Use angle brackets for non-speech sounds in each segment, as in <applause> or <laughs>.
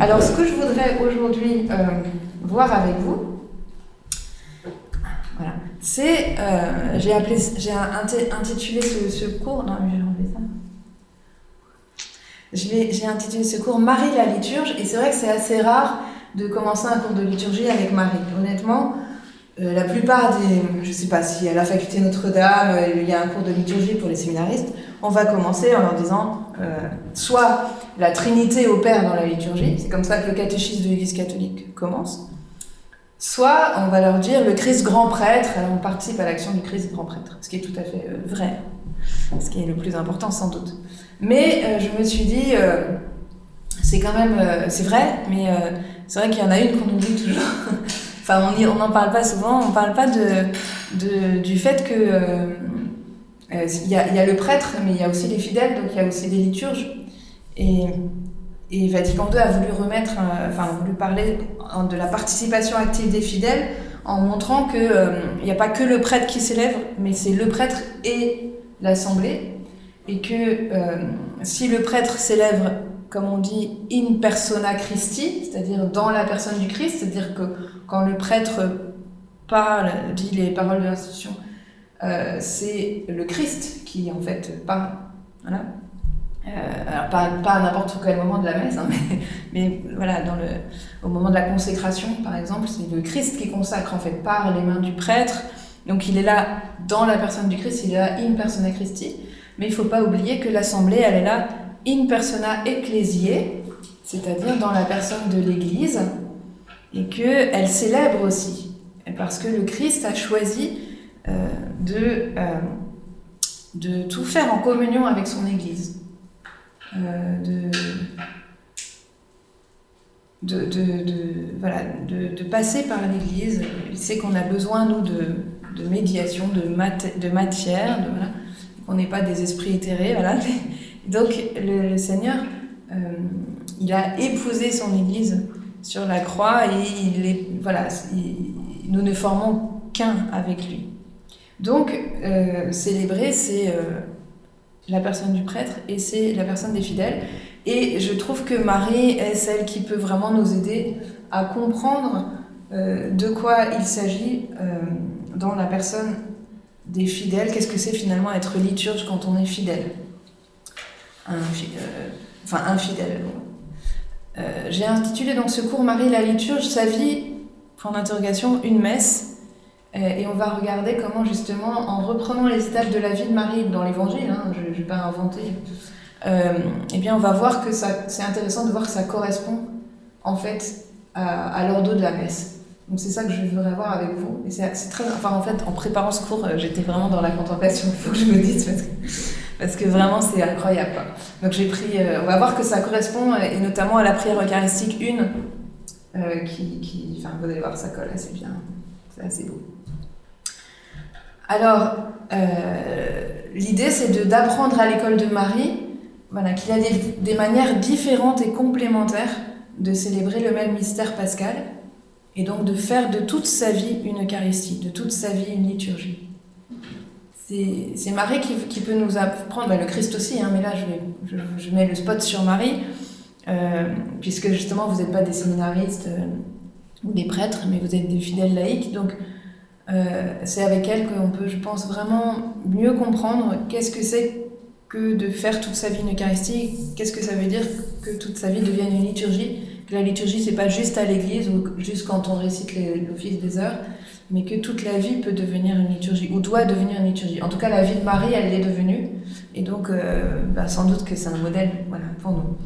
Alors, ce que je voudrais aujourd'hui euh, voir avec vous, voilà, c'est, euh, j'ai intitulé ce, cours, non, j'ai enlevé ça. J'ai intitulé ce cours Marie la liturge, et c'est vrai que c'est assez rare de commencer un cours de liturgie avec Marie. Honnêtement, euh, la plupart des, je sais pas si à la faculté Notre-Dame, euh, il y a un cours de liturgie pour les séminaristes, on va commencer en leur disant euh, soit la Trinité opère dans la liturgie, c'est comme ça que le catéchisme de l'Église catholique commence, soit on va leur dire le Christ grand prêtre, alors on participe à l'action du Christ grand prêtre, ce qui est tout à fait vrai, ce qui est le plus important sans doute. Mais je me suis dit, c'est quand même, c'est vrai, mais c'est vrai qu'il y en a une qu'on oublie toujours. <laughs> Enfin, on n'en parle pas souvent, on ne parle pas de, du fait que. Euh, euh, il y, a, le prêtre, mais il y a aussi les fidèles, donc il y a aussi des liturges. Et, et Vatican II a voulu remettre, euh, enfin, voulu parler de la participation active des fidèles en montrant qu'il n'y a pas que le prêtre qui s'élève, mais c'est le prêtre et l'assemblée. Et que si le prêtre s'élève comme on dit, in persona Christi, c'est-à-dire dans la personne du Christ, c'est-à-dire que quand le prêtre parle, dit les paroles de l'institution, euh, c'est le Christ qui en fait parle. Voilà. Euh, alors pas, à n'importe quel moment de la messe, hein, <laughs> mais, voilà, au moment de la consécration, par exemple, c'est le Christ qui consacre en fait par les mains du prêtre. Donc il est là dans la personne du Christ, il est là in persona Christi. Mais il ne faut pas oublier que l'assemblée, elle est là in persona ecclesiae, c'est-à-dire dans la personne de l'Église, et qu'elle célèbre aussi, parce que le Christ a choisi euh, de, euh, de tout faire en communion avec son Église, euh, de, de, de, voilà, de, passer par l'Église. Il sait qu'on a besoin, nous, de, médiation, de, de matière, voilà, qu'on n'est pas des esprits éthérés, voilà. Donc le, Seigneur, euh, il a épousé son Église sur la croix et il est, voilà, nous ne formons qu'un avec lui. Donc euh, célébrer, c'est euh, la personne du prêtre et c'est la personne des fidèles. Et je trouve que Marie est celle qui peut vraiment nous aider à comprendre de quoi il s'agit dans la personne des fidèles. Qu'est-ce que c'est finalement être liturge quand on est fidèle? Enfin infidèle. Euh, j'ai intitulé donc ce cours Marie la liturge, sa vie, point d'interrogation, une messe. Euh, et on va regarder comment justement, en reprenant les étapes de la vie de Marie dans l'Évangile, hein, je ne vais pas inventer, eh bien on va voir que c'est intéressant de voir que ça correspond en fait à, l'ordre de la messe. Donc c'est ça que je voudrais voir avec vous. Et c'est très, enfin en fait, en préparant ce cours, j'étais vraiment dans la contemplation. Il faut que je me dise parce que parce que vraiment c'est incroyable. Donc j'ai pris, euh, on va voir que ça correspond, euh, et notamment à la prière eucharistique 1, euh, qui, qui, enfin vous allez voir, ça colle assez bien, c'est assez beau. Alors, l'idée c'est d'apprendre à l'école de Marie voilà, qu'il a des, des, manières différentes et complémentaires de célébrer le même mystère pascal, et donc de faire de toute sa vie une Eucharistie, de toute sa vie une liturgie c'est Marie qui, peut nous apprendre, le Christ aussi, hein, mais là je, je, mets le spot sur Marie, euh, puisque justement vous n'êtes pas des séminaristes euh, ou des prêtres, mais vous êtes des fidèles laïcs, donc euh, c'est avec elle qu'on peut, je pense, vraiment mieux comprendre qu'est-ce que c'est que de faire toute sa vie une Eucharistie, qu'est-ce que ça veut dire que toute sa vie devienne une liturgie, que la liturgie c'est pas juste à l'église ou juste quand on récite l'office des heures, mais que toute la vie peut devenir une liturgie, ou doit devenir une liturgie. En tout cas, la vie de Marie, elle l'est devenue, et donc euh, bah, sans doute que c'est un modèle voilà, pour nous.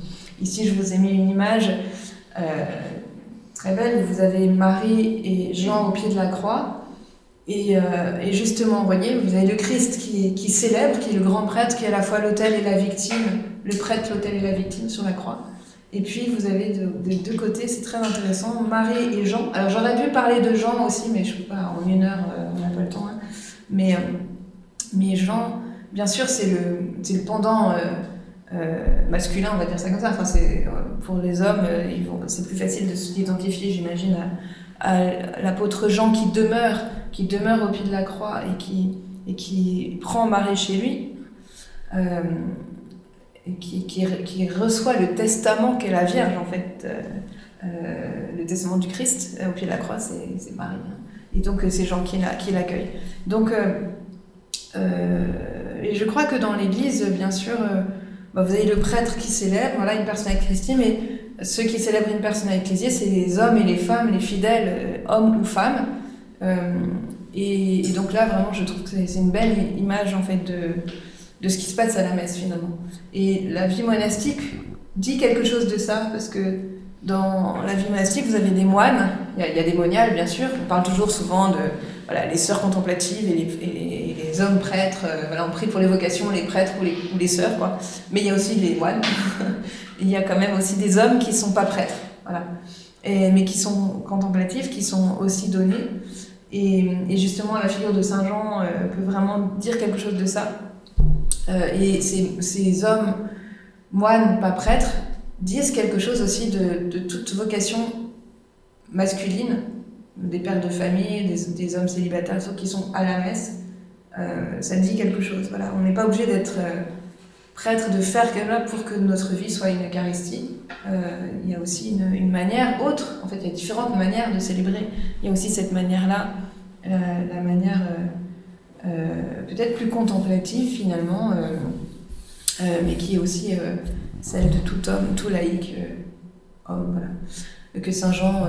Ici, je vous ai mis une image euh, très belle, vous avez Marie et Jean au pied de la croix, et, euh, justement, vous voyez, vous avez le Christ qui célèbre, qui est le grand prêtre, qui est à la fois l'autel et la victime, le prêtre, l'autel et la victime sur la croix. Et puis vous avez des deux côtés, c'est très intéressant, Marie et Jean. Alors j'aurais pu parler de Jean aussi, mais je ne peux pas, en une heure, euh, on n'a pas le temps. Hein. Mais, euh, mais Jean, bien sûr, c'est le, le pendant euh, masculin, on va dire ça comme ça. Enfin, pour les hommes, c'est plus facile de s'identifier, j'imagine, à, à l'apôtre Jean qui demeure, qui demeure au pied de la croix et qui, et qui prend Marie chez lui. Qui, qui, qui, reçoit le testament qu'est la Vierge, en fait. le testament du Christ au pied de la croix, c'est Marie. Hein. Et donc, c'est Jean qui l'accueille. Donc, et je crois que dans l'Église, bien sûr, bah, vous avez le prêtre qui célèbre, voilà, une personne avec Christ, mais ceux qui célèbrent une personne Christ, c'est les hommes et les femmes, les fidèles, euh, hommes ou femmes. Euh, et, donc là, vraiment, je trouve que c'est une belle image en fait de, de ce qui se passe à la messe finalement. Et la vie monastique dit quelque chose de ça, parce que dans la vie monastique, vous avez des moines, il y, a, des moniales bien sûr, on parle toujours souvent de voilà, les sœurs contemplatives et les, hommes prêtres, euh, voilà, on prie pour les vocations, les prêtres ou les, ou les sœurs, quoi. mais il y a aussi les moines, <laughs> il y a quand même aussi des hommes qui ne sont pas prêtres, voilà. Et, mais qui sont contemplatifs, qui sont aussi donnés. Et, et justement, la figure de Saint Jean euh, peut vraiment dire quelque chose de ça. Euh, et ces, ces, hommes, moines, pas prêtres, disent quelque chose aussi de, de toute vocation masculine, des pères de famille, des, hommes célibataires, ceux qui sont à la messe. Euh, ça dit quelque chose. Voilà. On n'est pas obligé d'être prêtre de faire quelque chose pour que notre vie soit une Eucharistie. Euh, il y a aussi une, manière autre, en fait il y a différentes manières de célébrer. Il y a aussi cette manière-là, euh, la manière euh, euh peut-être plus contemplative finalement, euh, euh, mais qui est aussi celle de tout homme, tout laïc, homme, que Saint Jean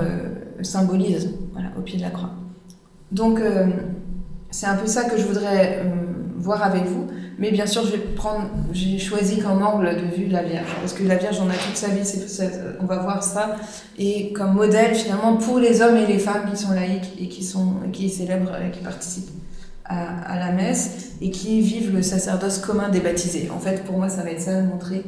symbolise au pied de la croix. Donc c'est un peu ça que je voudrais voir avec vous. Mais bien sûr, j'ai choisi comme angle de vue la Vierge, parce que la Vierge, on a toute sa vie, on va voir ça, et comme modèle finalement pour les hommes et les femmes qui sont laïcs et qui, sont, qui célèbrent, et qui participent à, la messe et qui vivent le sacerdoce commun des baptisés. En fait, pour moi, ça va être ça, montrer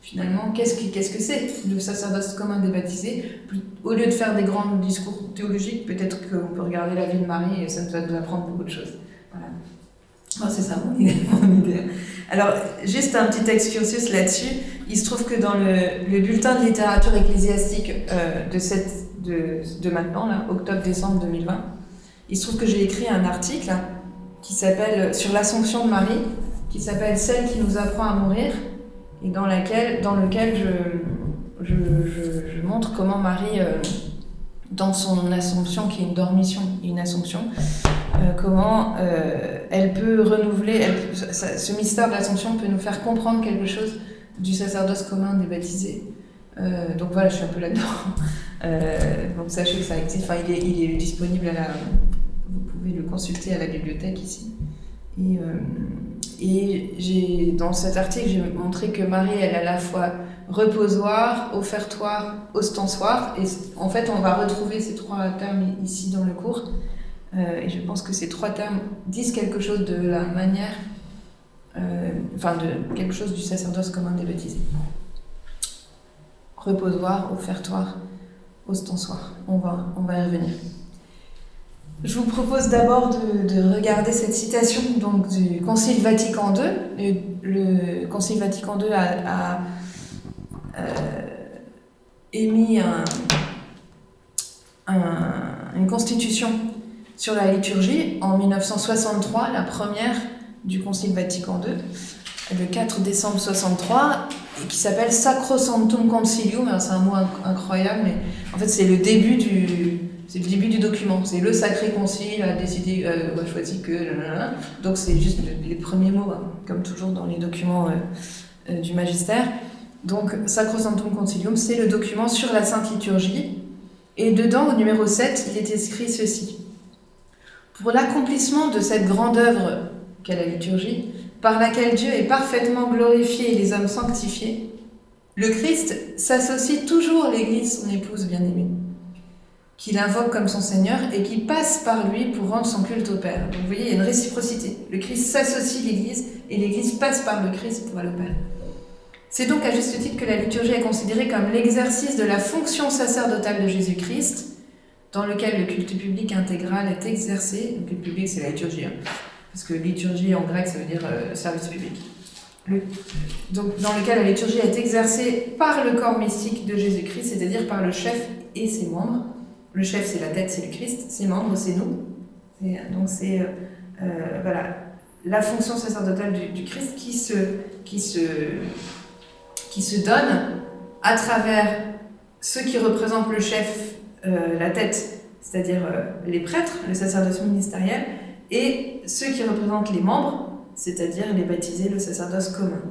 finalement qu'est-ce que qu'est-ce que c'est le sacerdoce commun des baptisés. Au lieu de faire des grands discours théologiques, peut-être qu'on peut regarder la vie de Marie et ça nous va nous apprendre beaucoup de choses. Voilà. Oh, c'est ça <laughs> mon idée, Alors, juste un petit excursus là-dessus. Il se trouve que dans le, le bulletin de littérature ecclésiastique euh, de, cette, de, de, maintenant, octobre-décembre 2020, il se trouve que j'ai écrit un article qui s'appelle sur l'Assomption de Marie, qui s'appelle Celle qui nous apprend à mourir, et dans, laquelle, dans lequel je, je, je, montre comment Marie, euh, dans son Assomption, qui est une dormition, une Assomption, euh, comment euh, elle peut renouveler, ce mystère de l'Assomption peut nous faire comprendre quelque chose du sacerdoce commun des baptisés. Donc voilà, je suis un peu là-dedans. Donc sachez que ça existe, enfin, il, est, il est disponible à la. Vous pouvez le consulter à la bibliothèque ici. Et, euh, et j'ai, dans cet article, j'ai montré que Marie, elle est à la fois reposoir, offertoire, ostensoir. Et en fait, on va retrouver ces trois termes ici dans le cours. Euh, et je pense que ces trois termes disent quelque chose de la manière, euh, enfin de quelque chose du sacerdoce commun des baptisés. Reposoir, offertoire, ostensoir. On va, on va y revenir. Je vous propose d'abord de, de, regarder cette citation donc, du Concile Vatican II. Le, le Concile Vatican II a, a euh, émis un, un, une constitution sur la liturgie en 1963, la première du Concile Vatican II, le 4 décembre 63, et qui s'appelle Sacrosanctum Concilium. C'est un mot incroyable, mais en fait c'est le début du c'est le début du document. C'est le Sacré Concile a décidé, euh, a choisi que. Donc c'est juste les premiers mots, hein, comme toujours dans les documents euh, euh, du magistère. Donc Sacrosanctum Concilium, c'est le document sur la Sainte Liturgie. Et dedans, au numéro 7, il est écrit ceci. Pour l'accomplissement de cette grande œuvre qu'est la liturgie, par laquelle Dieu est parfaitement glorifié et les hommes sanctifiés, le Christ s'associe toujours l'Église, son épouse bien-aimée, qu'il invoque comme son Seigneur et qui passe par lui pour rendre son culte au Père. Donc vous voyez, il y a une réciprocité. Le Christ s'associe l'Église et l'Église passe par le Christ pour aller au Père. C'est donc à juste titre que la liturgie est considérée comme l'exercice de la fonction sacerdotale de Jésus-Christ, dans lequel le culte public intégral est exercé. Le culte public, c'est la liturgie. Hein, parce que liturgie en grec, ça veut dire euh, service public. Donc, dans lequel la liturgie est exercée par le corps mystique de Jésus-Christ, c'est-à-dire par le chef et ses membres. Le chef, c'est la tête, c'est le Christ. Ses membres, c'est nous. Donc, c'est euh, euh, voilà, la fonction sacerdotale du, Christ qui se, qui se qui se donne à travers ceux qui représentent le chef, euh, la tête, c'est-à-dire les prêtres, le sacerdoce ministériel, et ceux qui représentent les membres, c'est-à-dire les baptisés, le sacerdoce commun.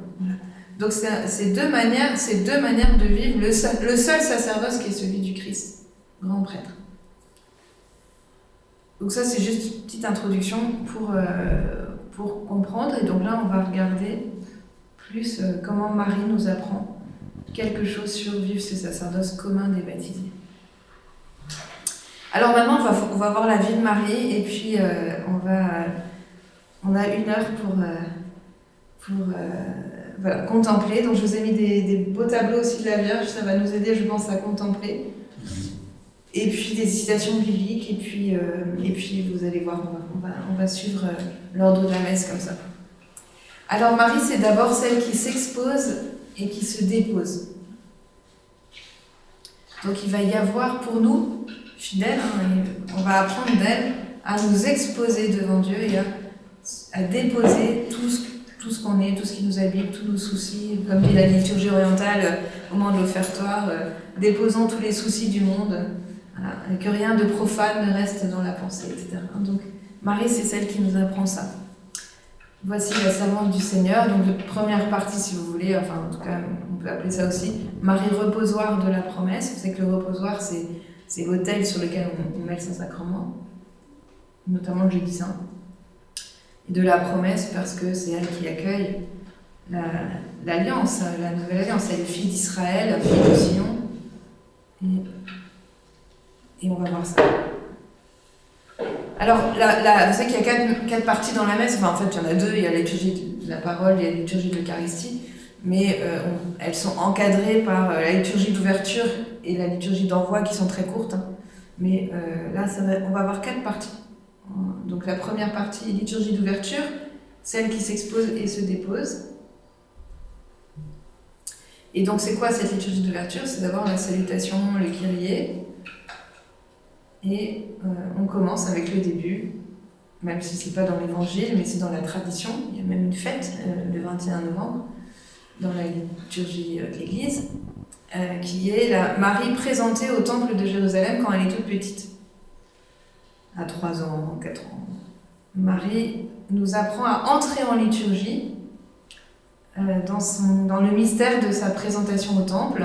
Donc c'est deux manières, deux manières de vivre le seul sacerdoce qui est celui du Christ, grand prêtre. Donc ça, c'est juste une petite introduction pour, euh, comprendre. Et donc là, on va regarder plus euh, comment Marie nous apprend quelque chose sur vivre ce sacerdoce commun des baptisés. Alors maintenant, on va, voir la vie de Marie et puis euh, on, va, on a une heure pour, pour contempler. Donc je vous ai mis des beaux tableaux aussi de la Vierge, ça va nous aider, je pense, à contempler et puis des citations bibliques, et puis, euh, et puis vous allez voir, on va, on va, suivre euh, l'ordre de la messe comme ça. Alors Marie, c'est d'abord celle qui s'expose et qui se dépose. Donc il va y avoir pour nous, fidèles, hein, on va apprendre d'elle à nous exposer devant Dieu à, déposer tout ce, ce qu'on est, tout ce qui nous habite, tous nos soucis, comme dit la liturgie orientale euh, au moment de l'offertoire, déposant tous les soucis du monde que rien de profane ne reste dans la pensée, etc. Donc Marie, c'est celle qui nous apprend ça. Voici la servante du Seigneur, donc de première partie si vous voulez, enfin en tout cas on peut appeler ça aussi, Marie reposoir de la promesse. Vous savez que le reposoir c'est, c'est l'autel sur lequel on, met le Saint-Sacrement, notamment le jeudi saint. Et de la promesse parce que c'est elle qui accueille l'alliance, la, nouvelle alliance. Elle est fille d'Israël, fille de Sion. Et et on va voir ça. Alors, vous savez qu'il y a quatre, parties dans la messe. En fait, il y en a deux. Il y a la liturgie de la parole, il a la liturgie de l'Eucharistie. Mais euh, elles sont encadrées par euh, la liturgie d'ouverture et la liturgie d'envoi qui sont très courtes. Hein. Mais euh, là, on va avoir quatre parties. Donc, la première partie, liturgie d'ouverture, celle qui s'expose et se dépose. Et donc, c'est quoi cette liturgie d'ouverture? C'est d'abord la salutation, le kyrie, et euh, on commence avec le début, même si c'est pas dans l'évangile, mais c'est dans la tradition. Il y a même une fête euh, le 21 novembre dans la liturgie de l'Église, euh, qui est la Marie présentée au temple de Jérusalem quand elle est toute petite, à 3 ans, 4 ans. Marie nous apprend à entrer en liturgie dans, son, dans le mystère de sa présentation au temple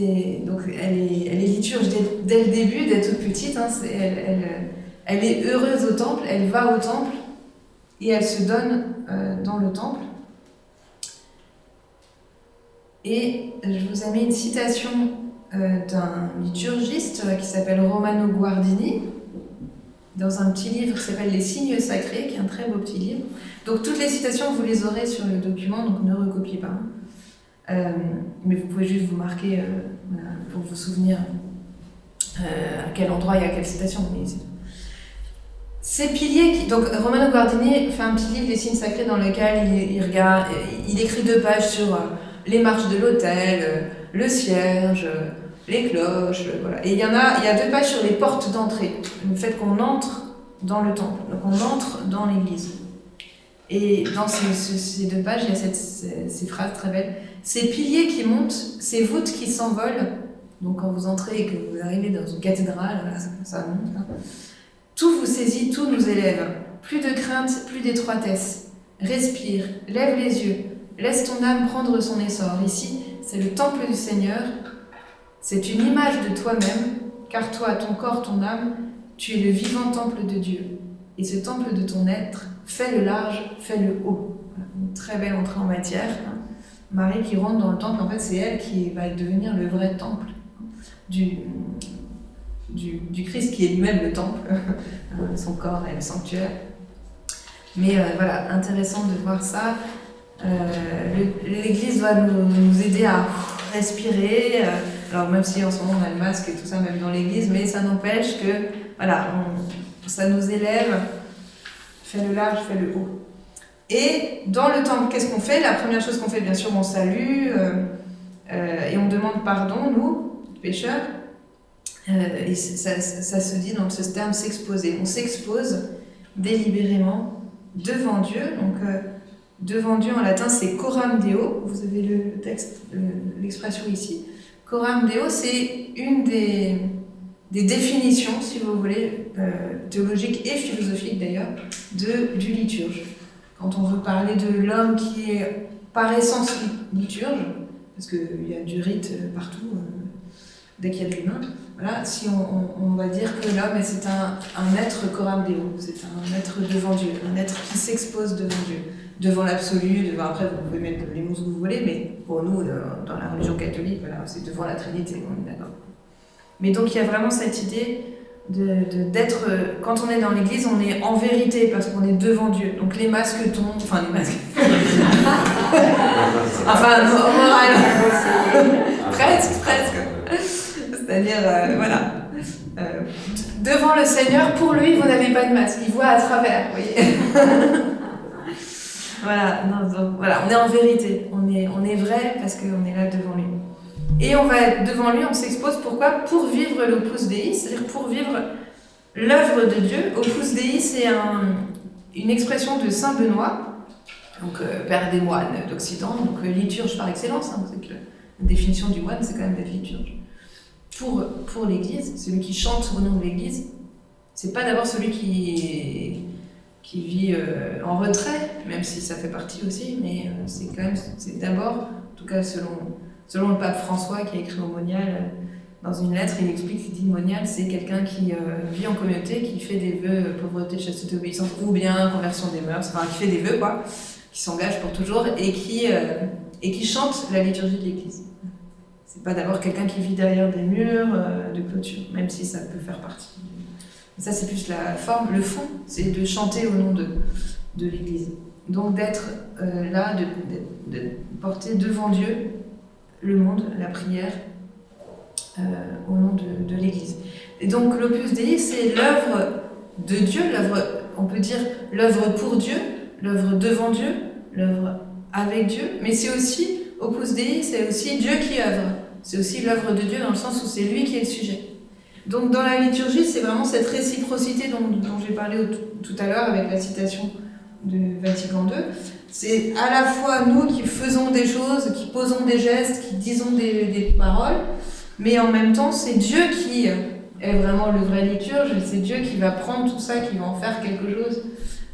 donc elle est, liturge dès, le début, d'être toute petite. Hein, elle, est heureuse au temple, elle va au temple et elle se donne euh, dans le temple. Et je vous ai mis une citation euh, d'un liturgiste qui s'appelle Romano Guardini, dans un petit livre qui s'appelle Les signes sacrés, qui est un très beau petit livre. Donc toutes les citations, vous les aurez sur le document, donc ne recopiez pas. Euh, mais vous pouvez juste vous marquer euh, pour vous souvenir euh, à quel endroit y a quelle citation. ces piliers. Donc, Romano Guardini fait un petit livre, Les signes sacrés, dans lequel il, regarde, il écrit deux pages sur les marches de l'hôtel, le cierge, les cloches, voilà. Et il y en a, il y a deux pages sur les portes d'entrée, le fait qu'on entre dans le temple, donc on entre dans l'église. Et dans ces, deux pages, il y a cette, ces, phrases très belles. Ces piliers qui montent, ces voûtes qui s'envolent. Donc quand vous entrez et que vous arrivez dans une cathédrale, ça, monte. Hein. Tout vous saisit, tout nous élève. Plus de crainte, plus d'étroitesse. Respire, lève les yeux, laisse ton âme prendre son essor. Ici, c'est le temple du Seigneur. C'est une image de toi-même, car toi, ton corps, ton âme, tu es le vivant temple de Dieu. Et ce temple de ton être, fais le large, fais le haut. Une très belle entrée en matière. Hein. Marie qui rentre dans le temple, en fait, c'est elle qui va devenir le vrai temple du, Christ, qui est lui-même le temple. <laughs> Son corps est le sanctuaire. Mais euh, voilà, intéressant de voir ça. Euh, L'Église doit nous, aider à respirer. Euh, alors même si en ce moment on a le masque et tout ça, même dans l'Église, mais ça n'empêche que ça nous élève Fais le large, fais le haut. Et dans le temple, qu'est-ce qu'on fait? La première chose qu'on fait, bien sûr, on salue euh, euh, et on demande pardon, nous, pécheurs. Euh, et ça, se dit dans ce terme s'exposer. On s'expose délibérément devant Dieu. Donc devant Dieu en latin, c'est coram deo. Vous avez le texte, l'expression ici. Coram deo, c'est une des, définitions, si vous voulez, euh, théologiques et philosophiques d'ailleurs, du liturge. Quand on veut parler de l'homme qui est par essence liturge, parce qu'il y a du rite partout, euh, dès qu'il y a de l'humain, voilà, si on, va dire que l'homme, c'est un, être coram deo, c'est un être devant Dieu, un être qui s'expose devant Dieu, devant l'absolu, devant, après vous pouvez mettre les mots que vous voulez, mais pour nous, dans la religion catholique, voilà, c'est devant la Trinité, on est d'accord. Mais donc il y a vraiment cette idée d'être, quand on est dans l'église, on est en vérité parce qu'on est devant Dieu. Donc les masques tombent, enfin les masques. <laughs> enfin, moral. presque, presque. C'est-à-dire, euh, voilà. Euh, devant le Seigneur, pour lui, vous n'avez pas de masque. Il voit à travers, vous voyez. <laughs> voilà, non, voilà, on est en vérité. On est, on est vrai parce qu'on est là devant lui. Et on va devant lui, on s'expose pourquoi? Pour vivre l'opus Dei, c'est-à-dire pour vivre l'œuvre de Dieu. Opus Dei, c'est un, une expression de Saint Benoît, donc euh, père des moines d'Occident, donc liturge par excellence. Hein, la définition du moine, c'est quand même d'être liturge pour, pour l'Église, celui qui chante au nom de l'Église, c'est pas d'abord celui qui, qui vit euh, en retrait, même si ça fait partie aussi, mais euh, c'est quand même, c'est d'abord, en tout cas selon, selon le pape François qui a écrit au Monial, euh, dans une lettre, il explique qu'il dit Monial, c'est quelqu'un qui vit en communauté, qui fait des vœux pauvreté, chasteté, obéissance, ou bien conversion des mœurs, enfin qui fait des vœux, quoi, qui s'engage pour toujours, et qui, et qui chante la liturgie de l'Église. C'est pas d'abord quelqu'un qui vit derrière des murs euh, de clôture, même si ça peut faire partie. ça, c'est plus la forme. Le fond, c'est de chanter au nom de, de l'Église. Donc d'être euh, là, de, porter devant Dieu le monde, la prière, euh, au nom de, de l'Église. Et donc l'Opus Dei, c'est l'œuvre de Dieu, l'œuvre, on peut dire l'œuvre pour Dieu, l'œuvre devant Dieu, l'œuvre avec Dieu, mais c'est aussi, Opus Dei, c'est aussi Dieu qui œuvre. C'est aussi l'œuvre de Dieu dans le sens où c'est lui qui est le sujet. Donc dans la liturgie, c'est vraiment cette réciprocité dont, j'ai parlé tout à l'heure avec la citation de Vatican II. C'est à la fois nous qui faisons des choses, qui posons des gestes, qui disons des, paroles, mais en même temps, c'est Dieu qui est vraiment le vrai liturge, c'est Dieu qui va prendre tout ça, qui va en faire quelque chose,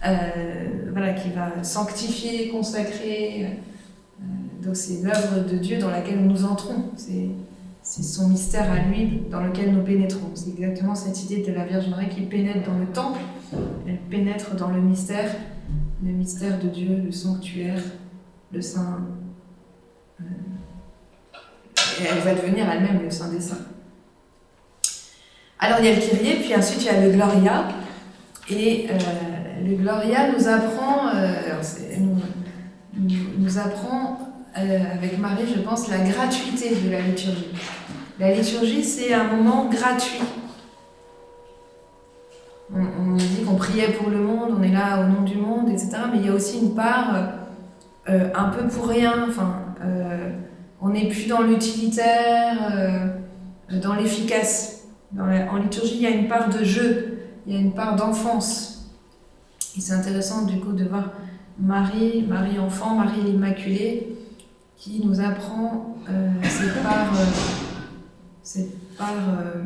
euh, voilà, qui va sanctifier, consacrer. Donc c'est l'œuvre de Dieu dans laquelle nous entrons. C'est son mystère à lui dans lequel nous pénétrons. C'est exactement cette idée de la Vierge Marie qui pénètre dans le temple. Elle pénètre dans le mystère, le mystère de Dieu, le sanctuaire, le saint. Euh, elle va devenir elle-même le saint des saints. Alors il y a le Kyrie, puis ensuite il y a le Gloria. Et euh, le Gloria nous apprend, euh, nous, apprend avec Marie, je pense, la gratuité de la liturgie. La liturgie, c'est un moment gratuit. On, dit qu'on priait pour le monde, on est là au nom du monde, etc. Mais il y a aussi une part euh, un peu pour rien. Enfin, euh, on n'est plus dans l'utilitaire, dans l'efficace. en liturgie, il y a une part de jeu, il y a une part d'enfance. Et c'est intéressant du coup de voir Marie, Marie enfant, Marie l'Immaculée, qui nous apprend euh, cette part, euh, part euh,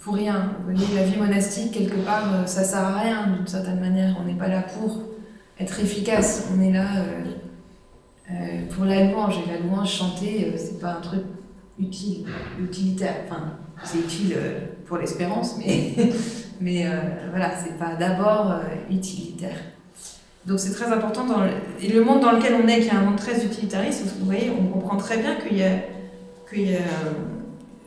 pour rien. Vous voyez, la vie monastique, quelque part, euh, ça sert à rien d'une certaine manière. On n'est pas là pour être efficace, on est là pour la louange. Et la louange chantée, c'est pas un truc utile, utilitaire. Enfin, c'est utile pour l'espérance, mais, <laughs> mais voilà, c'est pas d'abord utilitaire. Donc c'est très important. Dans. Et le monde dans lequel on est, qui est un monde très utilitariste, vous voyez, on comprend très bien qu'il y a, qu'il y a euh,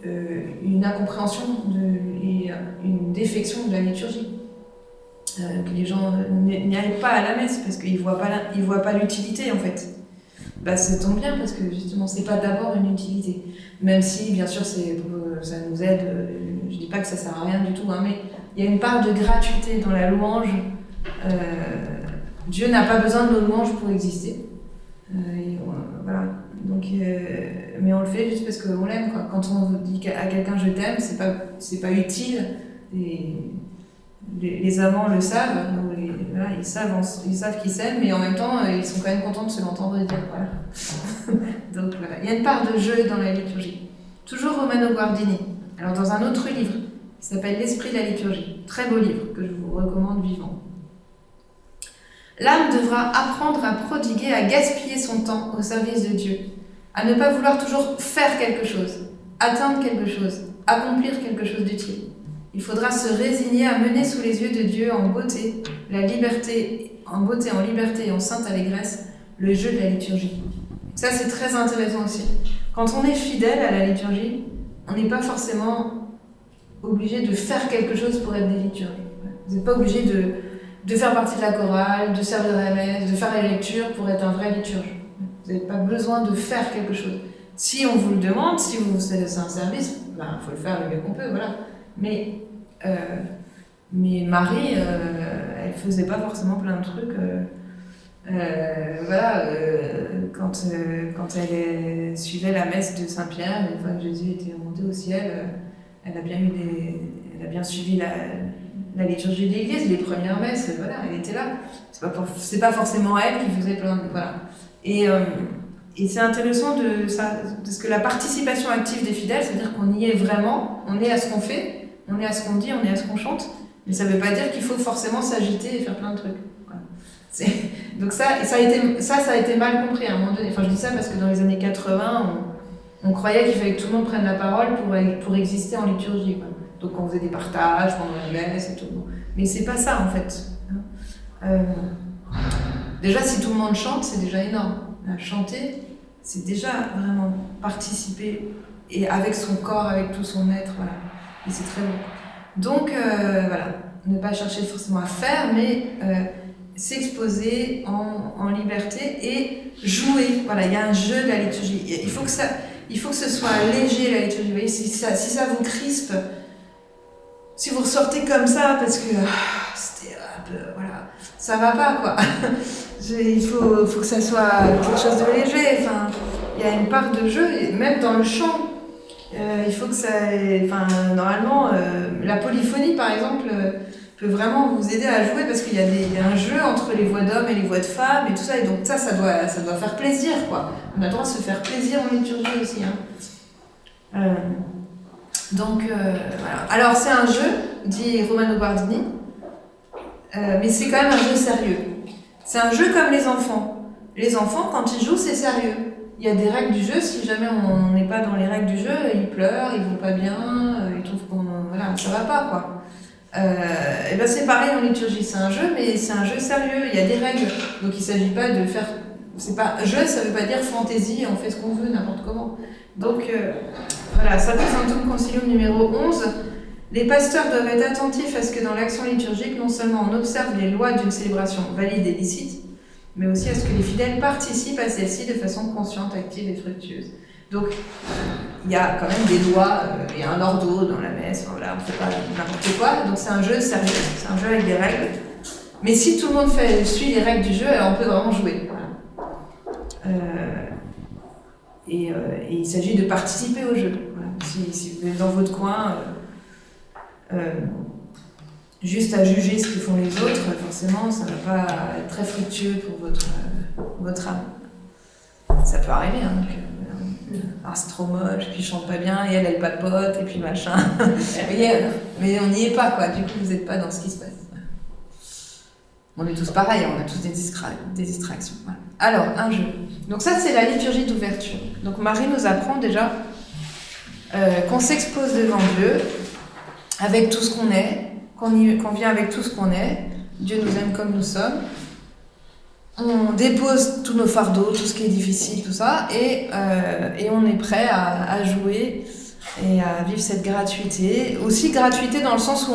une incompréhension de... et une défection de la liturgie. Euh, que les gens n'y arrivent pas à la messe parce qu'ils ne voient pas, l'utilité en fait. Bah, ça tombe bien parce que justement, c'est pas d'abord une utilité. Même si, bien sûr, c'est, ça nous aide. Euh, je dis pas que ça sert à rien du tout, hein, mais il y a une part de gratuité dans la louange. Euh, Dieu n'a pas besoin de nos louanges pour exister. Euh, voilà. Donc, euh, mais on le fait juste parce qu'on l'aime. Quand on dit à quelqu'un je t'aime, c'est pas, c'est pas utile. Les, amants le savent. voilà, ils savent, ils savent qu'ils s'aiment, mais en même temps, ils sont quand même contents de se l'entendre dire. <laughs> Donc il y a une part de jeu dans la liturgie. Toujours Romano Guardini. Alors dans un autre livre, qui s'appelle L'Esprit de la liturgie. Très beau livre que je vous recommande vivement. L'âme devra apprendre à prodiguer, à gaspiller son temps au service de Dieu, à ne pas vouloir toujours faire quelque chose, atteindre quelque chose, accomplir quelque chose d'utile. Il faudra se résigner à mener sous les yeux de Dieu en beauté, la liberté, en beauté, en liberté et en sainte allégresse, le jeu de la liturgie. Ça, c'est très intéressant aussi. Quand on est fidèle à la liturgie, on n'est pas forcément obligé de faire quelque chose pour être des liturgiques. Vous n'êtes pas obligé de, de, faire partie de la chorale, de servir la messe, de faire la lecture pour être un vrai liturge. Vous n'avez pas besoin de faire quelque chose. Si on vous le demande, si vous c'est un service, il ben, faut le faire le mieux qu'on peut, voilà. Mais, euh, mais Marie, euh, elle faisait pas forcément plein de trucs. Euh, euh, voilà, quand, quand elle suivait la messe de Saint-Pierre, une fois que Jésus était monté au ciel, elle a bien eu des, elle a bien suivi la, la liturgie de l'Église, les premières messes, voilà, elle était là. C'est pas, pas forcément elle qui faisait plein de, voilà. Et, et c'est intéressant de ça, parce que la participation active des fidèles, c'est-à-dire qu'on y est vraiment, on est à ce qu'on fait, on est à ce qu'on dit, on est à ce qu'on chante, mais ça ne veut pas dire qu'il faut forcément s'agiter et faire plein de trucs. Donc ça, ça a, été, ça, ça a été mal compris à un moment donné. Enfin, je dis ça parce que dans les années 80, on, croyait qu'il fallait que tout le monde prenne la parole pour, pour exister en liturgie. Donc on faisait des partages pendant la messe et tout. Mais c'est pas ça en fait. Hein. Euh, déjà, si tout le monde chante, c'est déjà énorme. Chanter, c'est déjà vraiment participer et avec son corps, avec tout son être. Voilà. Et c'est très bon. Donc, euh, voilà, ne pas chercher forcément à faire, mais euh, s'exposer en, en, liberté et jouer. Voilà, il y a un jeu de la liturgie. Il faut que, ça, il faut que ce soit léger, la liturgie. Vous voyez, si ça, si ça vous crispe, si vous ressortez comme ça parce que c'était un peu. Voilà, ça va pas, quoi. <laughs> il faut, faut que ça soit quelque chose de léger. Enfin, il y a une part de jeu, même dans le chant euh, il faut que ça. Enfin, normalement, euh, la polyphonie, par exemple, euh, peut vraiment vous aider à jouer parce qu'il y, a un jeu entre les voix d'hommes et les voix de femmes et tout ça. Et donc, ça, ça doit, ça doit faire plaisir, quoi. On a le droit de se faire plaisir en liturgie aussi. Hein. Donc, voilà. Alors, c'est un jeu, dit Romano Guardini, mais c'est quand même un jeu sérieux. C'est un jeu comme les enfants. Les enfants, quand ils jouent, c'est sérieux il y a des règles du jeu. Si jamais on n'est pas dans les règles du jeu, ils pleurent, ils vont pas bien, euh, ils trouvent qu'on voilà, ça va pas quoi. Euh, et ben c'est pareil en liturgie, c'est un jeu, mais c'est un jeu sérieux. Il y a des règles, donc il s'agit pas de faire. C'est pas jeu, ça veut pas dire fantaisie, on fait ce qu'on veut n'importe comment. Donc euh, voilà, Sacrosanctum Concilium numéro 11. Les pasteurs doivent être attentifs à ce que dans l'action liturgique, non seulement on observe les lois d'une célébration valide et licite, mais aussi à ce que les fidèles participent à celle-ci de façon consciente, active et fructueuse. Donc, il y a quand même des lois, euh, il y a un ordre dans la messe, voilà, on ne fait pas n'importe quoi, donc c'est un jeu sérieux, c'est un jeu avec des règles. Mais si tout le monde suit les règles du jeu, alors on peut vraiment jouer. Euh, et, euh, et, il s'agit de participer au jeu. Si, si, vous êtes dans votre coin, juste à juger ce que font les autres, forcément, ça ne va pas être très fructueux pour votre, votre âme. Ça peut arriver, hein, euh, c'est trop moche, puis je chante pas bien, et elle, elle papote, et puis machin. <laughs> mais on n'y est pas, quoi. Du coup, vous n'êtes pas dans ce qui se passe. On est tous pareils, on a tous des, des distractions. Alors, un jeu. Donc ça, c'est la liturgie d'ouverture. Donc Marie nous apprend déjà euh, qu'on s'expose devant Dieu avec tout ce qu'on est, qu'on vient avec tout ce qu'on est. Dieu nous aime comme nous sommes. On dépose tous nos fardeaux, tout ce qui est difficile, tout ça, et, euh, on est prêt à, jouer et à vivre cette gratuité. Aussi gratuité dans le sens où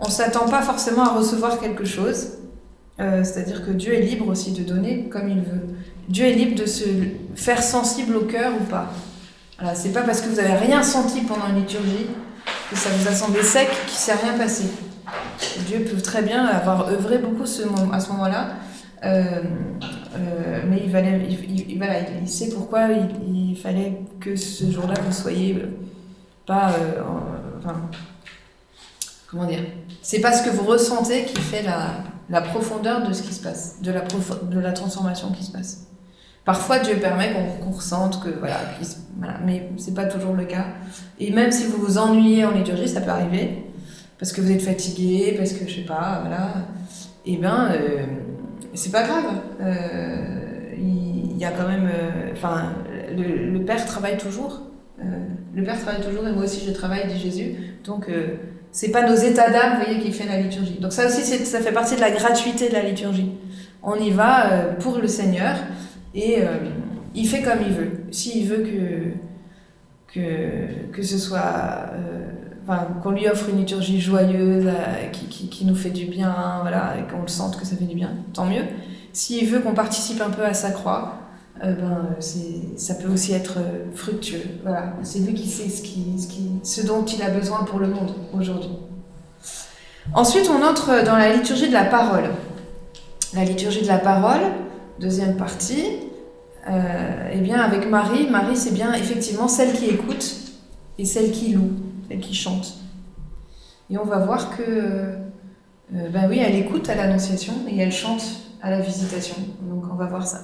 on ne s'attend pas forcément à recevoir quelque chose. Euh, c'est-à-dire que Dieu est libre aussi de donner comme il veut. Dieu est libre de se faire sensible au cœur ou pas. Voilà, c'est pas parce que vous avez rien senti pendant une liturgie que ça vous a semblé sec qu'il s'est rien passé. Dieu peut très bien avoir œuvré beaucoup à ce moment-là, euh, euh, mais il, valait, il, voilà, il, sait pourquoi il, fallait que ce jour-là vous soyez pas. Comment dire C'est pas ce que vous ressentez qui fait la, la profondeur de ce qui se passe, de la, de la transformation qui se passe. Parfois, Dieu permet qu'on ressente que voilà, voilà mais c'est pas toujours le cas. Et même si vous vous ennuyez en liturgie, ça peut arriver, parce que vous êtes fatigué, parce que je sais pas, voilà. Et eh ben, euh, c'est pas grave. Euh, il y, a quand même, euh, enfin, le, le, Père travaille toujours. Euh, le Père travaille toujours et moi aussi je travaille, dit Jésus. Donc c'est pas nos états d'âme, vous voyez, qui fait la liturgie. Donc ça aussi, ça fait partie de la gratuité de la liturgie. On y va euh, pour le Seigneur et il fait comme il veut. S'il veut que, que, que ce soit... Enfin, qu'on lui offre une liturgie joyeuse, qui, qui, qui, nous fait du bien, voilà, et qu'on le sente que ça fait du bien, tant mieux. S'il veut qu'on participe un peu à sa croix, euh, ben, ça peut aussi être euh, fructueux. Voilà. C'est lui qui sait ce, qui, ce, qui, ce dont il a besoin pour le monde aujourd'hui. Ensuite, on entre dans la liturgie de la parole. La liturgie de la parole, deuxième partie. Euh, eh bien, avec Marie, Marie, c'est bien effectivement celle qui écoute et celle qui loue, celle qui chante. Et on va voir que, euh, ben oui, elle écoute à l'annonciation et elle chante à la visitation. Donc, on va voir ça.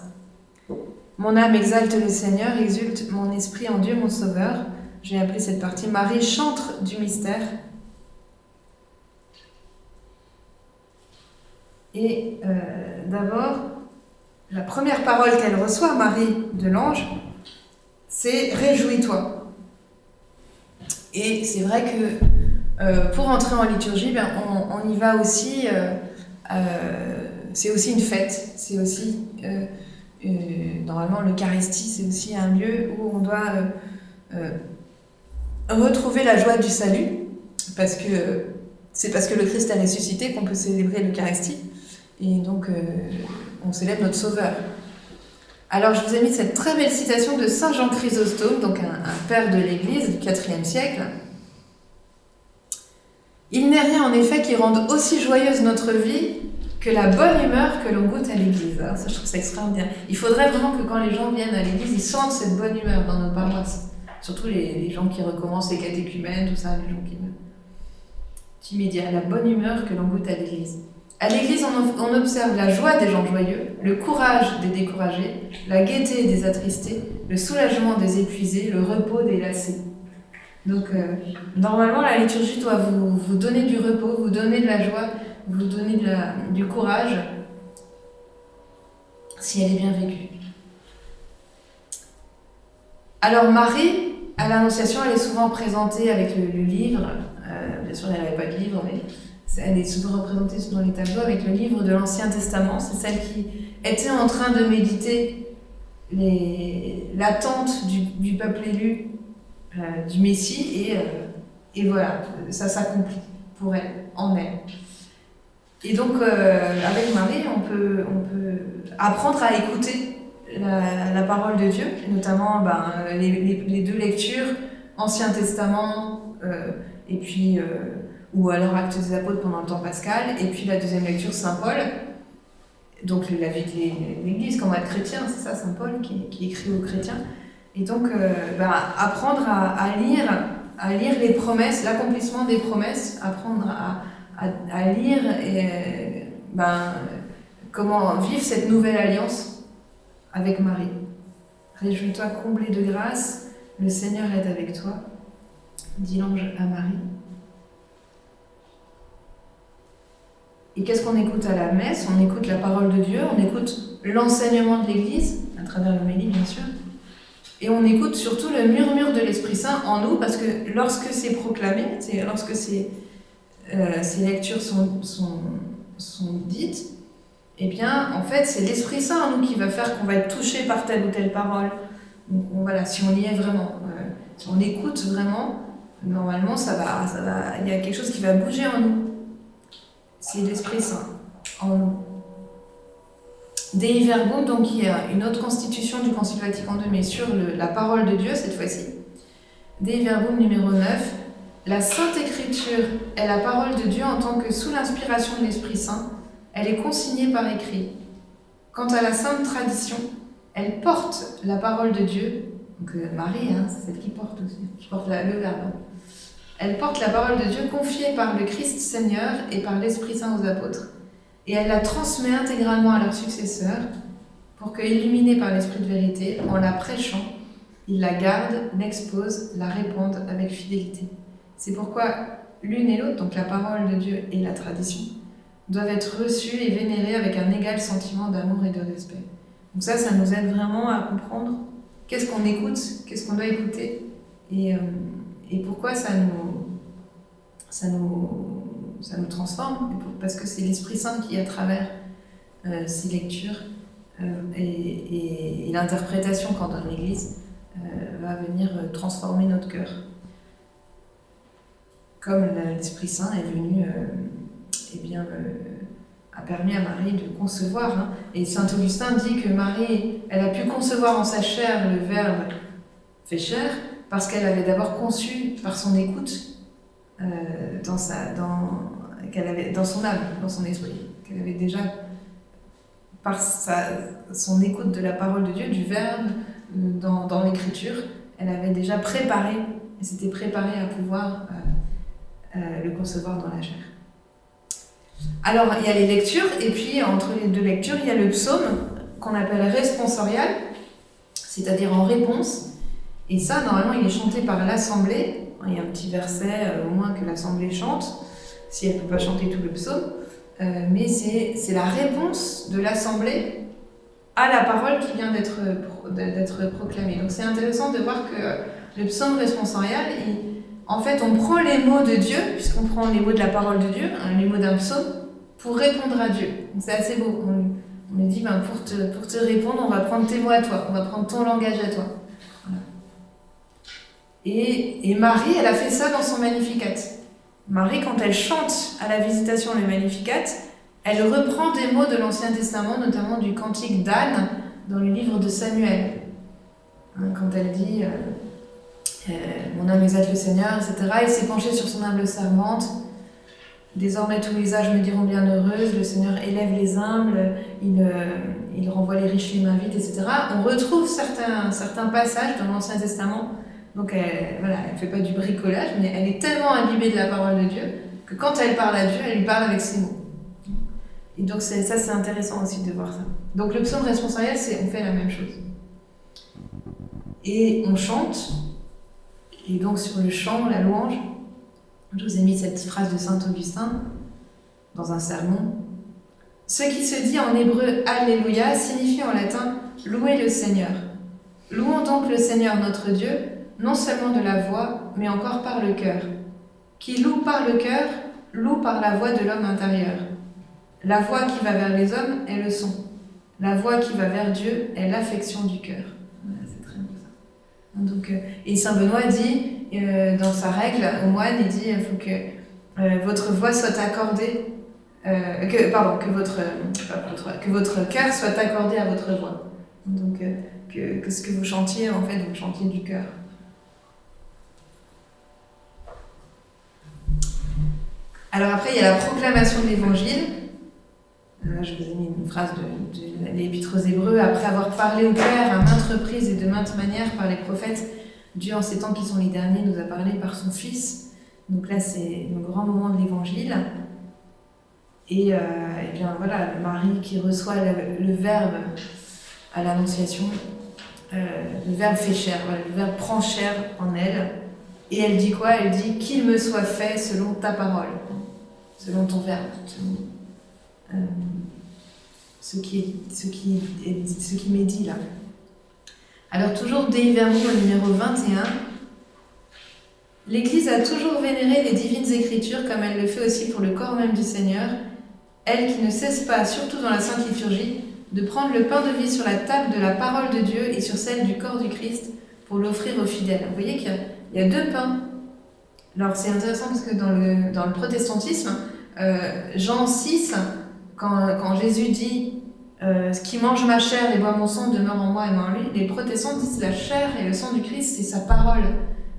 Mon âme exalte le Seigneur, exulte mon esprit en Dieu mon Sauveur. J'ai appelé cette partie Marie, chantre du mystère. Et euh, d'abord, la première parole qu'elle reçoit, Marie de l'ange, c'est Réjouis-toi. Et c'est vrai que euh, pour entrer en liturgie, ben, on, y va aussi, euh, c'est aussi une fête, c'est aussi normalement, l'Eucharistie, c'est aussi un lieu où on doit euh, euh, retrouver la joie du salut, parce que c'est parce que le Christ a ressuscité qu'on peut célébrer l'Eucharistie, et donc on célèbre notre Sauveur. Alors je vous ai mis cette très belle citation de Saint Jean Chrysostome, donc un père de l'Église du IVe siècle. Il n'est rien en effet qui rende aussi joyeuse notre vie que la bonne humeur que l'on goûte à l'église. Hein, ça, je trouve ça extraordinaire. Il faudrait vraiment que quand les gens viennent à l'église, ils sentent cette bonne humeur dans nos paroisses. Surtout les, gens qui recommencent les catéchumènes, tout ça, les gens qui. Tu me dis, la bonne humeur que l'on goûte à l'église. À l'église, on, on, observe la joie des gens joyeux, le courage des découragés, la gaieté des attristés, le soulagement des épuisés, le repos des lassés. Donc, euh, normalement, la liturgie doit vous, vous donner du repos, vous donner de la joie, vous donner du courage si elle est bien vécue. Alors Marie, à l'Annonciation, elle est souvent présentée avec le, livre, euh, bien sûr elle n'avait pas de livre, mais elle est souvent représentée dans les tableaux avec le livre de l'Ancien Testament. C'est celle qui était en train de méditer l'attente du, peuple élu, euh, du Messie, euh, et voilà, ça s'accomplit pour elle, en elle. Et donc, euh, avec Marie, on peut, on peut apprendre à écouter la, parole de Dieu, notamment ben, les, les, deux lectures, Ancien Testament, euh, et puis, euh, ou alors Actes des Apôtres pendant le temps pascal, et puis la deuxième lecture, Saint Paul, donc la vie de l'Église, comment être chrétien, c'est ça, Saint Paul qui, qui, écrit aux chrétiens. Et donc, ben, apprendre à, à, lire, à lire les promesses, l'accomplissement des promesses, apprendre à à, lire et, ben, comment vivre cette nouvelle alliance avec Marie. Réjouis-toi comblé de grâce, le Seigneur est avec toi, dit l'ange à Marie. Et qu'est-ce qu'on écoute à la messe? On écoute la parole de Dieu, on écoute l'enseignement de l'Église, à travers l'homélie bien sûr, et on écoute surtout le murmure de l'Esprit Saint en nous, parce que lorsque c'est proclamé, lorsque c'est euh, ces lectures sont, dites, eh bien, en fait, c'est l'Esprit Saint nous qui va faire qu'on va être touché par telle ou telle parole. Voilà, si on y est vraiment, euh, si on écoute vraiment, normalement, ça va, il y a quelque chose qui va bouger en nous. C'est l'Esprit Saint en nous. Dei Verbum, donc il y a une autre constitution du Concile Vatican II, mais sur la parole de Dieu cette fois-ci. Dei Verbum numéro 9, la Sainte Écriture est la parole de Dieu en tant que sous l'inspiration de l'Esprit Saint, elle est consignée par écrit. Quant à la Sainte Tradition, elle porte la parole de Dieu, donc euh, Marie, hein, c'est celle qui porte aussi, porte le Verbe. Elle porte la parole de Dieu confiée par le Christ Seigneur et par l'Esprit Saint aux apôtres. et elle la transmet intégralement à leurs successeurs pour que, illuminés par l'esprit de vérité, en la prêchant, ils la gardent, l'exposent, la répandent avec fidélité. C'est pourquoi l'une et l'autre, donc la parole de Dieu et la tradition, doivent être reçues et vénérées avec un égal sentiment d'amour et de respect. Donc ça, ça nous aide vraiment à comprendre qu'est-ce qu'on écoute, qu'est-ce qu'on doit écouter et, euh, et pourquoi ça nous, ça nous, ça nous transforme, parce que c'est l'Esprit Saint qui, à travers euh, ces lectures euh, et, et, l'interprétation qu'on donne l'Église, va venir transformer notre cœur. Comme l'Esprit Saint est venu, eh bien, a permis à Marie de concevoir. Hein. Et saint Augustin dit que Marie, elle a pu concevoir en sa chair le Verbe fait chair parce qu'elle avait d'abord conçu par son écoute euh, dans, sa, dans, avait, dans son âme, dans son esprit, qu'elle avait déjà, par sa, son écoute de la parole de Dieu, du Verbe, dans, dans l'écriture, elle avait déjà préparé, et s'était préparée à pouvoir euh, euh, le concevoir dans la chair. Alors, il y a les lectures, et puis entre les deux lectures, il y a le psaume qu'on appelle responsorial, c'est-à-dire en réponse. Et ça, normalement, il est chanté par l'assemblée. Il y a un petit verset euh, au moins que l'assemblée chante, si elle ne peut pas chanter tout le psaume. Euh, mais c'est la réponse de l'assemblée à la parole qui vient d'être proclamée. Donc c'est intéressant de voir que le psaume responsorial, il, en fait, on prend les mots de Dieu, puisqu'on prend les mots de la parole de Dieu, hein, les mots d'un psaume, pour répondre à Dieu. C'est assez beau. On, lui dit, ben, pour, te, pour te répondre, on va prendre tes mots à toi, on va prendre ton langage à toi. Et, et, Marie, elle a fait ça dans son Magnificat. Marie, quand elle chante à la visitation le Magnificat, elle reprend des mots de l'Ancien Testament, notamment du cantique d'Anne dans le livre de Samuel. Hein, quand elle dit... Euh, mon âme exalte le Seigneur, etc. Il s'est penché sur son humble servante. Désormais, tous les âges me diront bienheureuse. Le Seigneur élève les humbles, il, euh, il renvoie les riches, il m'invite, etc. On retrouve certains, certains passages dans l'Ancien Testament. Donc, elle, voilà, elle ne fait pas du bricolage, mais elle est tellement imbibée de la parole de Dieu que quand elle parle à Dieu, elle lui parle avec ses mots. Et donc, ça, c'est intéressant aussi de voir ça. Donc, le psaume responsoriel, c'est on fait la même chose. Et on chante, et donc sur le chant, la louange, je vous ai mis cette phrase de Saint Augustin dans un sermon. Ce qui se dit en hébreu Alléluia signifie en latin louer le Seigneur. Louons donc le Seigneur notre Dieu, non seulement de la voix, mais encore par le cœur. Qui loue par le cœur, loue par la voix de l'homme intérieur. La voix qui va vers les hommes est le son. La voix qui va vers Dieu est l'affection du cœur. Donc, euh, et Saint Benoît dit, euh, dans sa règle, au moine, il dit il faut que euh, votre voix soit accordée, que, pardon, que votre, que votre cœur soit accordé à votre voix. Donc, que, que, ce que vous chantiez, en fait, vous chantiez du cœur. Alors après, il y a la proclamation de l'évangile. Je vous ai mis une phrase de, de l'Épître aux Hébreux. Après avoir parlé au Père à maintes reprises et de maintes manières par les prophètes, Dieu, en ces temps qui sont les derniers, nous a parlé par son Fils. Donc là, c'est le grand moment de l'Évangile. Et, euh, bien voilà, Marie qui reçoit le, Verbe à l'Annonciation, euh, le Verbe fait chair, le Verbe prend chair en elle. Et elle dit quoi? Elle dit qu'il me soit fait selon ta parole, selon ton Verbe. Euh, ce qui, ce qui, ce qui m'est dit là. Alors toujours Dei Verbum au numéro 21. L'Église a toujours vénéré les divines écritures comme elle le fait aussi pour le corps même du Seigneur, elle qui ne cesse pas, surtout dans la Sainte Liturgie, de prendre le pain de vie sur la table de la parole de Dieu et sur celle du corps du Christ pour l'offrir aux fidèles. Vous voyez qu'il y, a deux pains. Alors c'est intéressant parce que dans le, dans le protestantisme, euh, Jean 6, quand, quand Jésus dit euh, ce qui mange ma chair et boit mon sang demeure en moi et moi en lui. Les protestants disent la chair et le sang du Christ, c'est sa parole.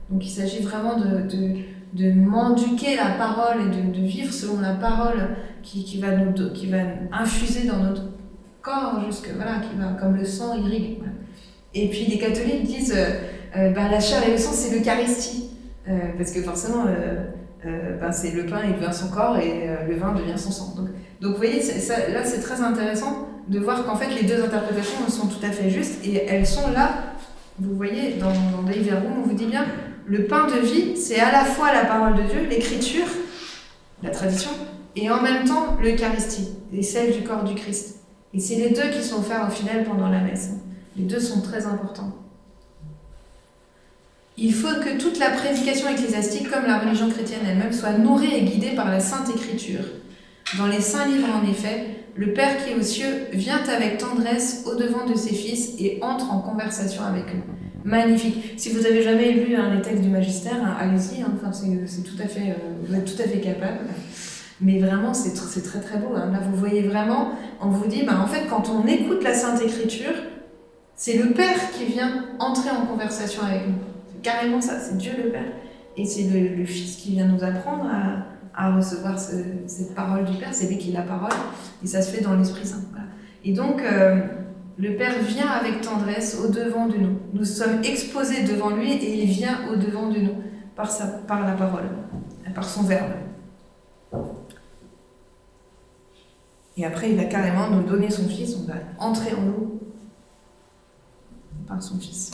Donc il s'agit vraiment de, de, de m'enduquer la parole et de, de, vivre selon la parole qui, qui, va nous, qui va infuser dans notre corps, jusque, voilà, qui va, comme le sang irrigue. Et puis les catholiques disent euh, euh, bah, la chair et le sang, c'est l'Eucharistie. parce que forcément, ben, c'est le pain il devient son corps et le vin devient son sang. Donc vous voyez, là c'est très intéressant de voir qu'en fait les deux interprétations sont tout à fait justes et elles sont là, vous voyez, dans, dans Dave on vous dit bien, le pain de vie, c'est à la fois la parole de Dieu, l'écriture, la tradition, et en même temps l'Eucharistie, et celle du corps du Christ. Et c'est les deux qui sont offerts au final pendant la messe. Les deux sont très importants. Il faut que toute la prédication ecclésiastique, comme la religion chrétienne elle-même, soit nourrie et guidée par la Sainte Écriture. Dans les saints livres, en effet, le Père qui est aux cieux vient avec tendresse au-devant de ses fils et entre en conversation avec eux. Magnifique. Si vous avez jamais lu un les textes du magistère, hein, allez-y, hein. c'est tout à fait, euh, vous êtes tout à fait capable. Mais vraiment, c'est très très beau. Hein. Là, vous voyez vraiment, on vous dit, ben, en fait, quand on écoute la Sainte Écriture, c'est le Père qui vient entrer en conversation avec nous. C'est carrément ça, c'est Dieu le Père. Et c'est le, Fils qui vient nous apprendre à, recevoir cette parole du Père. C'est lui qui est la parole. Et ça se fait dans l'Esprit Saint. Et donc, euh, le Père vient avec tendresse au-devant de nous. Nous sommes exposés devant lui et il vient au-devant de nous par, sa, par la parole, par son verbe. Et après, il va carrément nous donner son Fils, on va entrer en nous par son Fils.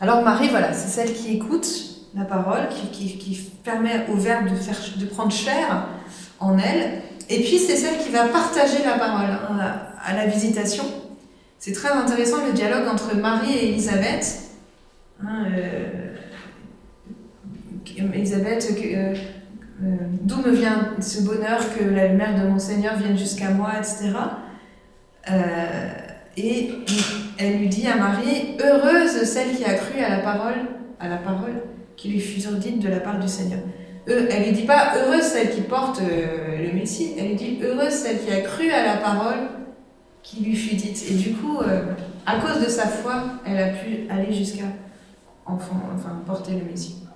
Alors Marie, voilà, c'est celle qui écoute la parole, qui, qui, permet au Verbe de, faire, de prendre chair en elle. Et puis c'est celle qui va partager la parole hein, à la visitation. C'est très intéressant le dialogue entre Marie et Elisabeth. Hein, euh, Elisabeth, euh, euh, d'où me vient ce bonheur que la mère de mon Seigneur vienne jusqu'à moi, etc. et elle lui dit à Marie, heureuse celle qui a cru à la parole, à la parole qui lui fut dite de la part du Seigneur. Elle lui dit pas heureuse celle qui porte le Messie, elle lui dit heureuse celle qui a cru à la parole qui lui fut dite. Et du coup, euh, à cause de sa foi, elle a pu aller jusqu'à enfin, porter le Messie.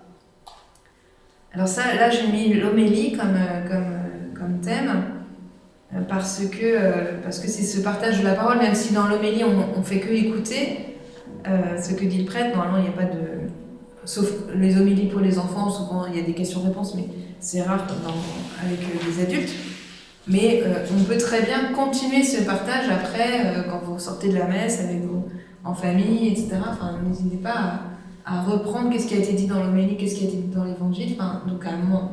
Alors ça, là, j'ai mis l'homélie comme, euh, comme, euh, comme thème, parce que parce que c'est ce partage de la parole, même si dans l'homélie, on, on fait que écouter ce que dit le prêtre. Normalement, il n'y a pas de... Sauf les homélies pour les enfants, souvent, il y a des questions-réponses, mais c'est rare avec les adultes. Mais euh, on peut très bien continuer ce partage après, euh, quand vous sortez de la messe avec vous, en famille, etc. Enfin, n'hésitez pas à, reprendre qu'est-ce qui a été dit dans l'homélie, qu'est-ce qui a été dit dans l'évangile. Enfin, donc à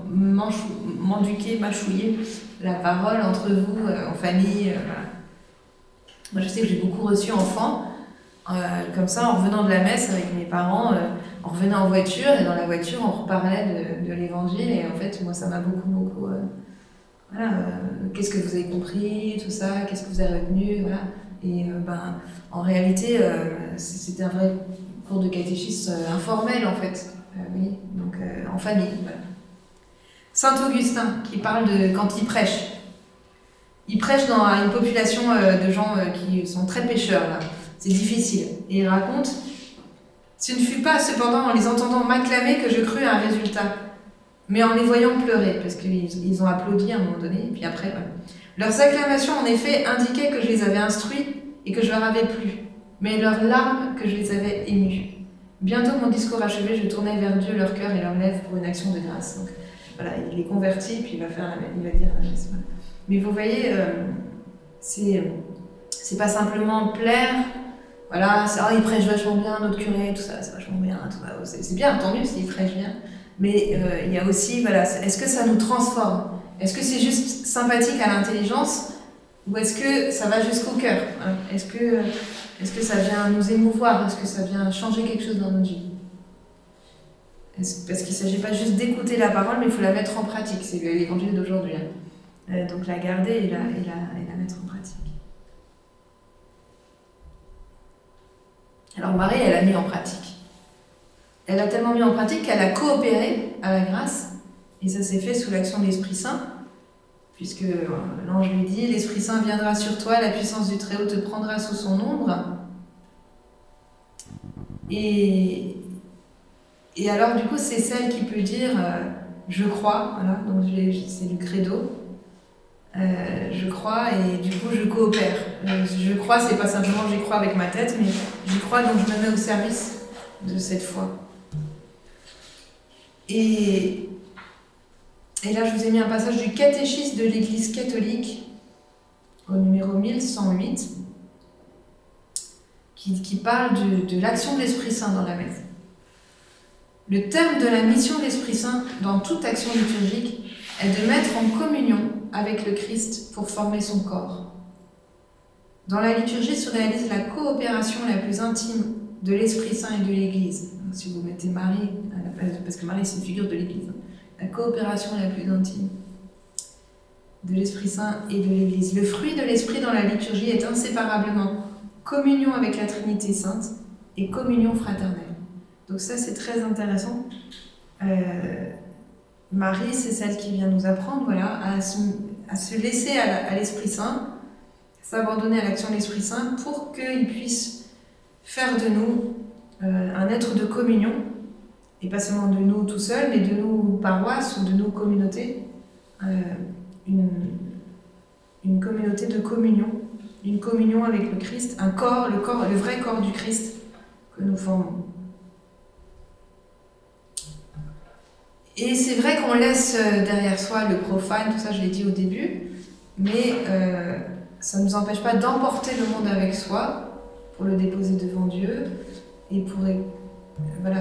m'enduquer, mâchouiller la parole entre vous, euh, en famille. Moi, je sais que j'ai beaucoup reçu enfants. comme ça, en revenant de la messe avec mes parents, on revenait en voiture et dans la voiture, on reparlait de, l'évangile. Et en fait, moi, ça m'a beaucoup, beaucoup voilà, euh, qu'est-ce que vous avez compris, tout ça, qu'est-ce que vous avez retenu, voilà. Et euh, ben, en réalité, euh, c'était un vrai cours de catéchisme informel en fait, oui, donc en famille. Saint Augustin qui parle de quand il prêche. Il prêche dans une population de gens qui sont très pêcheurs là. C'est difficile. Et il raconte Ce ne fut pas cependant en les entendant m'acclamer que je crus à un résultat mais en les voyant pleurer, parce qu'ils ils ont applaudi à un moment donné, et puis après, Leurs acclamations, en effet, indiquaient que je les avais instruits et que je leur avais plu, mais leurs larmes que je les avais émus. Bientôt, mon discours achevé, je tournais vers Dieu leur cœur et leurs lèvres pour une action de grâce. Donc, voilà, il les convertit, puis il va, faire il va dire. Mais vous voyez, euh, c'est, c'est pas simplement plaire, voilà, oh, il prêche vachement bien, notre curé, tout ça, c'est vachement bien, c'est, bien, tant mieux s'il prêche bien. Mais euh, il y a aussi, voilà, est-ce que ça nous transforme? Est-ce que c'est juste sympathique à l'intelligence ou est-ce que ça va jusqu'au cœur? Hein Est-ce que, est que ça vient nous émouvoir? Est-ce que ça vient changer quelque chose dans notre vie? Parce qu'il ne s'agit pas juste d'écouter la parole, mais il faut la mettre en pratique. C'est l'évangile d'aujourd'hui. Hein. Euh, donc la garder et, la, et la mettre en pratique. Alors Marie, elle a mis en pratique. Elle a tellement mis en pratique qu'elle a coopéré à la grâce, et ça s'est fait sous l'action de l'Esprit Saint, puisque euh, l'ange lui dit, l'Esprit Saint viendra sur toi, la puissance du Très-Haut te prendra sous son ombre. Et, et alors, du coup, c'est celle qui peut dire, euh, je crois, voilà, donc c'est du credo, euh, je crois et du coup je coopère. je crois, c'est pas simplement j'y crois avec ma tête, mais j'y crois donc je me mets au service de cette foi. Et Et là, je vous ai mis un passage du catéchisme de l'Église catholique, au numéro 1108, qui, qui parle de, de l'action de l'Esprit Saint dans la messe. Le terme de la mission de l'Esprit Saint dans toute action liturgique est de mettre en communion avec le Christ pour former son corps. Dans la liturgie se réalise la coopération la plus intime de l'Esprit Saint et de l'Église. Si vous mettez Marie à la place, parce que Marie c'est une figure de l'Église, la coopération la plus intime de l'Esprit Saint et de l'Église. Le fruit de l'Esprit dans la liturgie est inséparablement communion avec la Trinité Sainte et communion fraternelle. Donc ça c'est très intéressant. Euh, Marie, c'est celle qui vient nous apprendre voilà, à, se, laisser à l'Esprit Saint, s'abandonner à l'action de l'Esprit Saint pour qu'il puisse faire de nous euh, un être de communion, et pas seulement de nous tout seuls, mais de nos paroisses ou de nos communautés, euh, une, une communauté de communion, une communion avec le Christ, un corps, le corps, le vrai corps du Christ que nous formons. Et c'est vrai qu'on laisse euh, derrière soi le profane, tout ça je l'ai dit au début, mais euh, ça ne nous empêche pas d'emporter le monde avec soi pour le déposer devant Dieu et pour euh,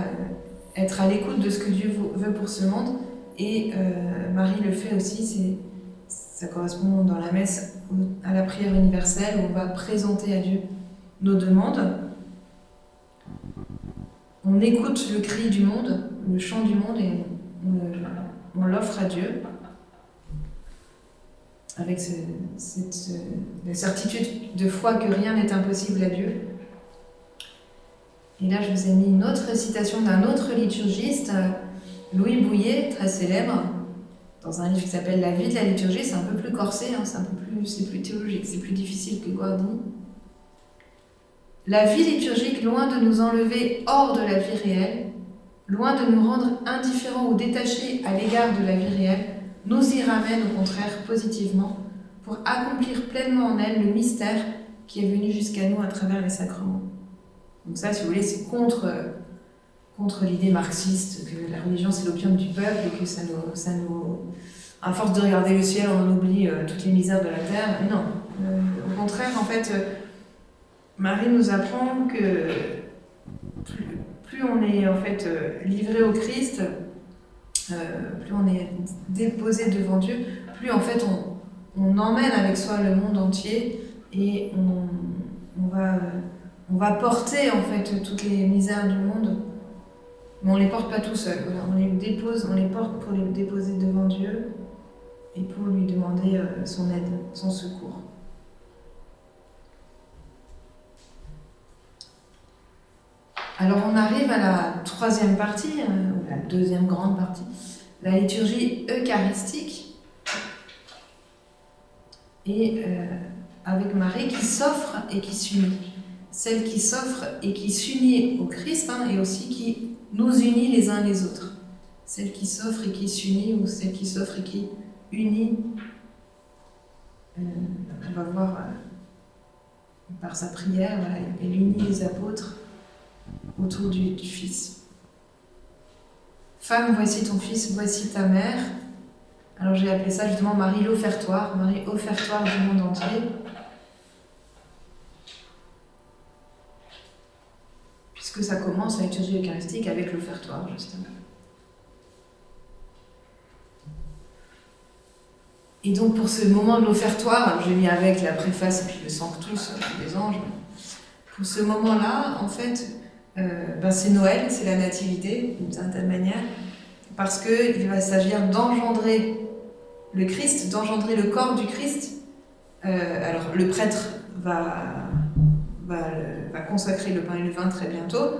être à l'écoute de ce que Dieu veut pour ce monde. Et Marie le fait aussi, ça correspond dans la messe à la prière universelle où on va présenter à Dieu nos demandes. On écoute le cri du monde, le chant du monde et on l'offre à Dieu avec cette, certitude de foi que rien n'est impossible à Dieu. Et là, je vous ai mis une autre citation d'un autre liturgiste, Louis Bouillet, très célèbre, dans un livre qui s'appelle La vie de la liturgie. C'est un peu plus corsé, hein, c'est plus théologique, c'est plus difficile que Guardini. La vie liturgique, loin de nous enlever hors de la vie réelle, loin de nous rendre indifférents ou détachés à l'égard de la vie réelle, nous y ramène au contraire positivement pour accomplir pleinement en elle le mystère qui est venu jusqu'à nous à travers les sacrements. Donc ça, si vous voulez, c'est contre, contre l'idée marxiste que la religion c'est l'opium du peuple et que ça nous, ça nous... À force de regarder le ciel, on oublie euh, toutes les misères de la terre. Non. Euh, au contraire, en fait, euh, Marie nous apprend que on est en fait euh, livré au Christ, euh, plus on est déposé devant Dieu, plus en fait on, emmène avec soi le monde entier et on, va, on va porter en fait toutes les misères du monde, mais on les porte pas tout seul. on les dépose, on les porte pour les déposer devant Dieu et pour lui demander euh, son aide, son secours. Alors on arrive à la troisième partie, euh, ou la deuxième grande partie, la liturgie eucharistique. Et euh, avec Marie qui s'offre et qui s'unit. Celle qui s'offre et qui s'unit au Christ hein, et aussi qui nous unit les uns les autres. Celle qui s'offre et qui s'unit ou celle qui s'offre et qui unit. Euh, on va voir par sa prière, elle unit les apôtres autour du, Fils. Femme, voici ton Fils, voici ta mère. Alors j'ai appelé ça justement Marie l'offertoire, Marie offertoire du monde entier. Puisque ça commence la liturgie eucharistique avec l'offertoire, justement. Et donc pour ce moment de l'offertoire, j'ai mis avec la préface et puis le Sanctus des anges, pour ce moment-là, en fait, ben c'est Noël, c'est la nativité, d'une certaine manière, parce qu'il va s'agir d'engendrer le Christ, d'engendrer le corps du Christ. Euh, alors, le prêtre va, va, va, consacrer le pain et le vin très bientôt,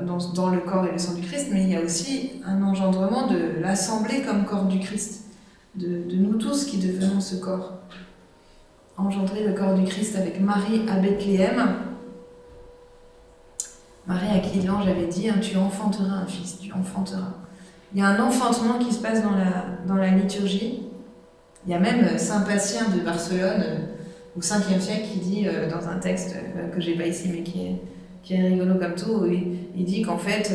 dans, dans, le corps et le sang du Christ, mais il y a aussi un engendrement de l'assemblée comme corps du Christ, de, de nous tous qui devenons ce corps. Engendrer le corps du Christ avec Marie à Bethléem, Marie à qui l'ange avait dit hein, Tu enfanteras un fils, tu enfanteras. Il y a un enfantement qui se passe dans la, dans la liturgie. Il y a même euh, Saint Patient de Barcelone, euh, au 5e siècle, qui dit euh, dans un texte que j'ai pas ici, mais qui est, qui est rigolo comme tout, il, dit qu'en fait,